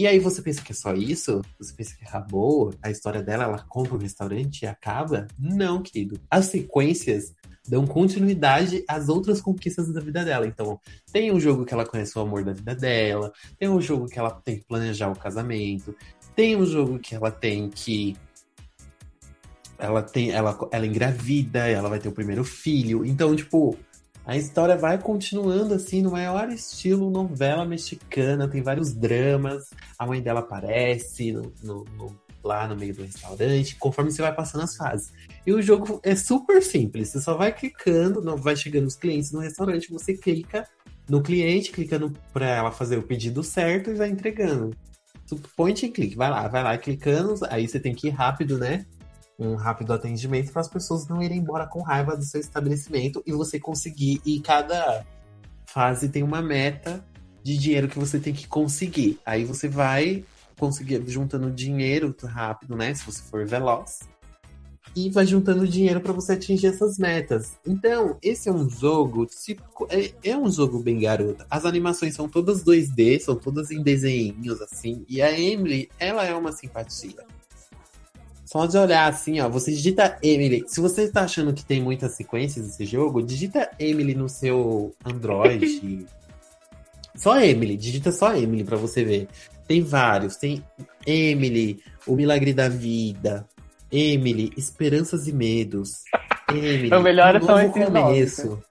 Speaker 1: E aí você pensa que é só isso? Você pensa que acabou a história dela, ela compra o restaurante e acaba? Não, querido. As sequências dão continuidade às outras conquistas da vida dela. Então, tem um jogo que ela conhece o amor da vida dela, tem um jogo que ela tem que planejar o casamento, tem um jogo que ela tem que ela tem ela ela engravida, ela vai ter o primeiro filho. Então, tipo, a história vai continuando assim no maior estilo novela mexicana, tem vários dramas. A mãe dela aparece no- no- no- lá no meio do restaurante, conforme você vai passando as fases. E o jogo é super simples, você só vai clicando, não vai chegando os clientes no restaurante, você clica no cliente, clicando para ela fazer o pedido certo e vai entregando. Point and click, vai lá, vai lá clicando, aí você tem que ir rápido, né? Um rápido atendimento para as pessoas não irem embora com raiva do seu estabelecimento e você conseguir. E cada fase tem uma meta de dinheiro que você tem que conseguir. Aí você vai conseguir juntando dinheiro rápido, né? Se você for veloz. E vai juntando dinheiro para você atingir essas metas. Então, esse é um jogo, é, é um jogo bem garoto. As animações são todas 2D, são todas em desenhinhos assim. E a Emily, ela é uma simpatia. Só de olhar assim, ó, você digita Emily. Se você está achando que tem muitas sequências desse jogo, digita Emily no seu Android. só Emily, digita só Emily pra você ver. Tem vários, tem Emily, O Milagre da Vida, Emily, Esperanças e Medos, Emily,
Speaker 2: O melhor
Speaker 1: Um
Speaker 2: são
Speaker 1: Novo
Speaker 2: esses nomes,
Speaker 1: Começo,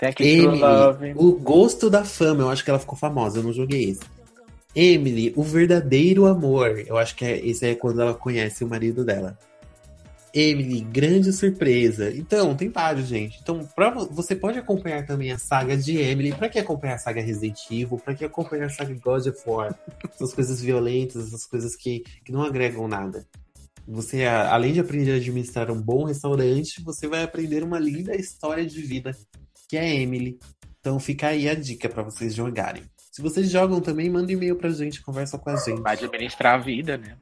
Speaker 2: Tem aqui
Speaker 1: Emily,
Speaker 2: Love.
Speaker 1: O Gosto da Fama, eu acho que ela ficou famosa, eu não joguei esse. Emily, O Verdadeiro Amor, eu acho que é, esse é quando ela conhece o marido dela. Emily, Grande Surpresa. Então, tem vários, gente. Então, pra, vo- você pode acompanhar também a saga de Emily. Pra que acompanhar a saga Resident Evil? Pra que acompanhar a saga God of War? Essas coisas violentas, essas coisas que, que não agregam nada. Você, além de aprender a administrar um bom restaurante, você vai aprender uma linda história de vida, que é Emily. Então fica aí a dica pra vocês jogarem. Se vocês jogam também, manda e-mail pra gente, conversa com a gente.
Speaker 2: Vai administrar a vida, né?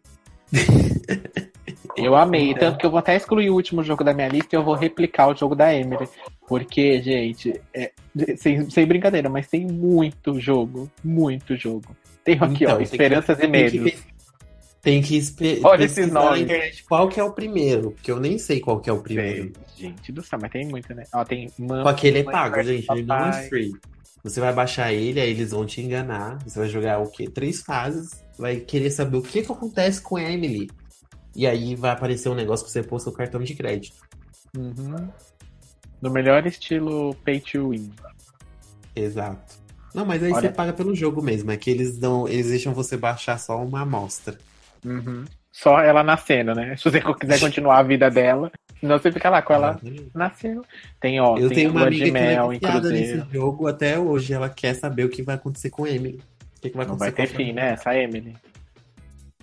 Speaker 2: eu amei, tanto que eu vou até excluir o último jogo da minha lista e eu vou replicar o jogo da Emily. Porque, gente, é- sem, sem brincadeira, mas tem muito jogo. Muito jogo. Tem aqui,
Speaker 1: Então,
Speaker 2: ó,
Speaker 1: tem que-
Speaker 2: Esperanças e
Speaker 1: Tem que,
Speaker 2: Medos.
Speaker 1: tem que espe-
Speaker 2: Olha esses nomes.
Speaker 1: internet qual que é o primeiro, porque eu nem sei qual que é o primeiro.
Speaker 2: Sei. Gente do céu, mas tem muito, né? Ó, tem Mãe,
Speaker 1: Só que ele é pago, gente, ele não é free. Você vai baixar ele, aí eles vão te enganar. Você vai jogar o quê? Três fases, vai querer saber o que, que acontece com a Emily. E aí vai aparecer um negócio pra você pôr seu cartão de crédito.
Speaker 2: Uhum. No melhor estilo pay to win.
Speaker 1: Exato. Não, mas aí
Speaker 2: Olha.
Speaker 1: você paga pelo jogo mesmo. É que eles dão. Eles deixam você baixar só uma amostra.
Speaker 2: Uhum. Só ela nascendo, né? Se você quiser continuar a vida dela, senão você fica lá com ela nasceu. Tem, ó,
Speaker 1: Eu
Speaker 2: tem
Speaker 1: tenho uma amiga
Speaker 2: de
Speaker 1: que
Speaker 2: mel
Speaker 1: é
Speaker 2: em Cruzeiro.
Speaker 1: nesse jogo até hoje. Ela quer saber o que vai acontecer com a Emily. O que, que vai
Speaker 2: Não
Speaker 1: acontecer
Speaker 2: vai ter fim, né? Essa Emily.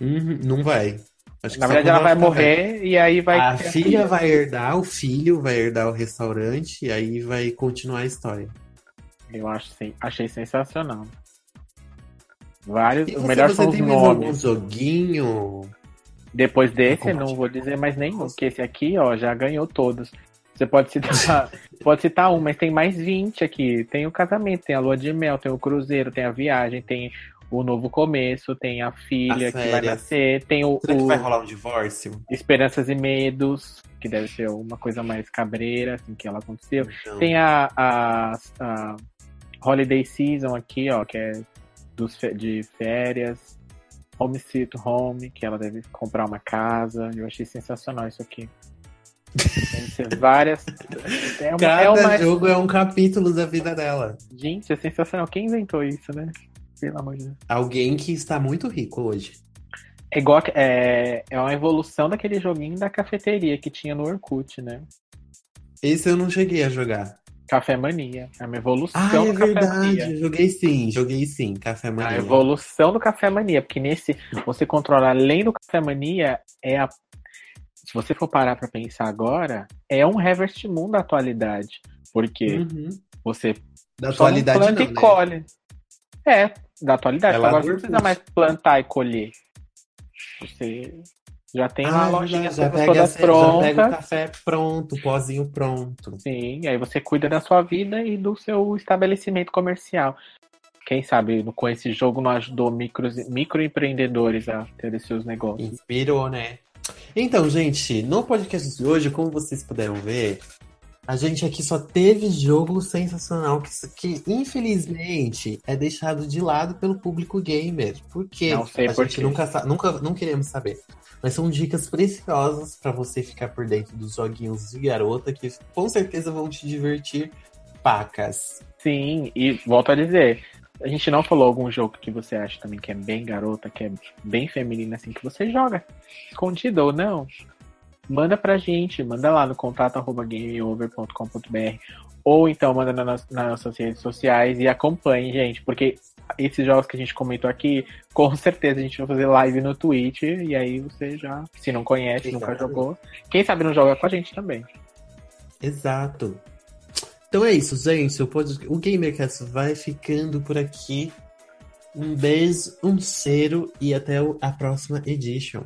Speaker 1: Uhum, não vai. Acho que
Speaker 2: Na verdade, ela vai morrer e aí vai.
Speaker 1: A filha vai herdar, o filho vai herdar o restaurante e aí vai continuar a história.
Speaker 2: Eu acho sim. Achei sensacional. Vários.
Speaker 1: E você,
Speaker 2: melhor
Speaker 1: você
Speaker 2: são os
Speaker 1: tem mais algum
Speaker 2: nomes.
Speaker 1: joguinho?
Speaker 2: Depois desse, não vou dizer mais nenhum, porque esse aqui, ó, já ganhou todos. Você pode citar, pode citar um, mas tem mais 20 aqui. Tem o casamento, tem a lua de mel, tem o cruzeiro, tem a viagem, tem o novo começo, tem a filha que vai nascer, tem o,
Speaker 1: Será que
Speaker 2: o
Speaker 1: vai rolar um divórcio?
Speaker 2: Esperanças e Medos, que deve ser uma coisa mais cabreira, assim, que ela aconteceu.
Speaker 1: Não.
Speaker 2: Tem a, a, a Holiday Season aqui, ó, que é dos, de férias. Home Sweet Home, que ela deve comprar uma casa. Eu achei sensacional isso aqui. Deve ser várias. É uma,
Speaker 1: Cada
Speaker 2: é uma...
Speaker 1: jogo é um capítulo da vida dela.
Speaker 2: Gente, é sensacional. Quem inventou isso, né? Pelo amor de Deus.
Speaker 1: Alguém que está muito rico hoje.
Speaker 2: É igual. a- É, é uma evolução daquele joguinho da cafeteria que tinha no Orkut, né?
Speaker 1: Esse eu não cheguei a jogar.
Speaker 2: Café Mania. É uma evolução
Speaker 1: Ah, é
Speaker 2: do Café
Speaker 1: verdade.
Speaker 2: Mania.
Speaker 1: Joguei sim, joguei sim. Café
Speaker 2: A
Speaker 1: Mania.
Speaker 2: evolução do Café Mania, porque nesse você controla além do Café Mania é a se você for parar pra pensar agora, é um Harvest Moon da atualidade, porque
Speaker 1: Uhum.
Speaker 2: você
Speaker 1: Da atualidade
Speaker 2: planta
Speaker 1: não,
Speaker 2: e
Speaker 1: né?
Speaker 2: colhe. É, da atualidade.
Speaker 1: Lá
Speaker 2: agora não precisa mais plantar e colher. Você já tem
Speaker 1: Ah,
Speaker 2: a
Speaker 1: é
Speaker 2: lojinha
Speaker 1: verdade, já
Speaker 2: todas
Speaker 1: pega,
Speaker 2: todas
Speaker 1: já pega o café pronto, o pozinho pronto.
Speaker 2: Sim, aí você cuida da sua vida e do seu estabelecimento comercial. Quem sabe com esse jogo não ajudou micros, microempreendedores a ter seus negócios.
Speaker 1: Inspirou, né? Então, gente, no podcast de hoje, como vocês puderam ver, a gente aqui só teve jogo sensacional que, que infelizmente é deixado de lado pelo público gamer. Por quê?
Speaker 2: Não sei
Speaker 1: a
Speaker 2: por
Speaker 1: gente
Speaker 2: quê.
Speaker 1: nunca, nunca não queremos saber. Mas são dicas preciosas pra você ficar por dentro dos joguinhos de garota que com certeza vão te divertir pacas.
Speaker 2: Sim, e volto a dizer, a gente não falou algum jogo que você acha também que é bem garota, que é bem feminino, assim, que você joga, escondido ou não. Manda pra gente, manda lá no contato arroba gameover.com.br ou então manda na nos- nas nossas redes sociais e acompanhe, gente, porque esses jogos que a gente comentou aqui, com certeza a gente vai fazer live no Twitch e aí você já, se não conhece, nunca
Speaker 1: Exatamente.
Speaker 2: jogou, quem sabe não joga com a gente também.
Speaker 1: Exato. Então é isso, gente. O, pod... o GamerCast vai ficando por aqui. Um beijo, um cheiro e até a próxima edition.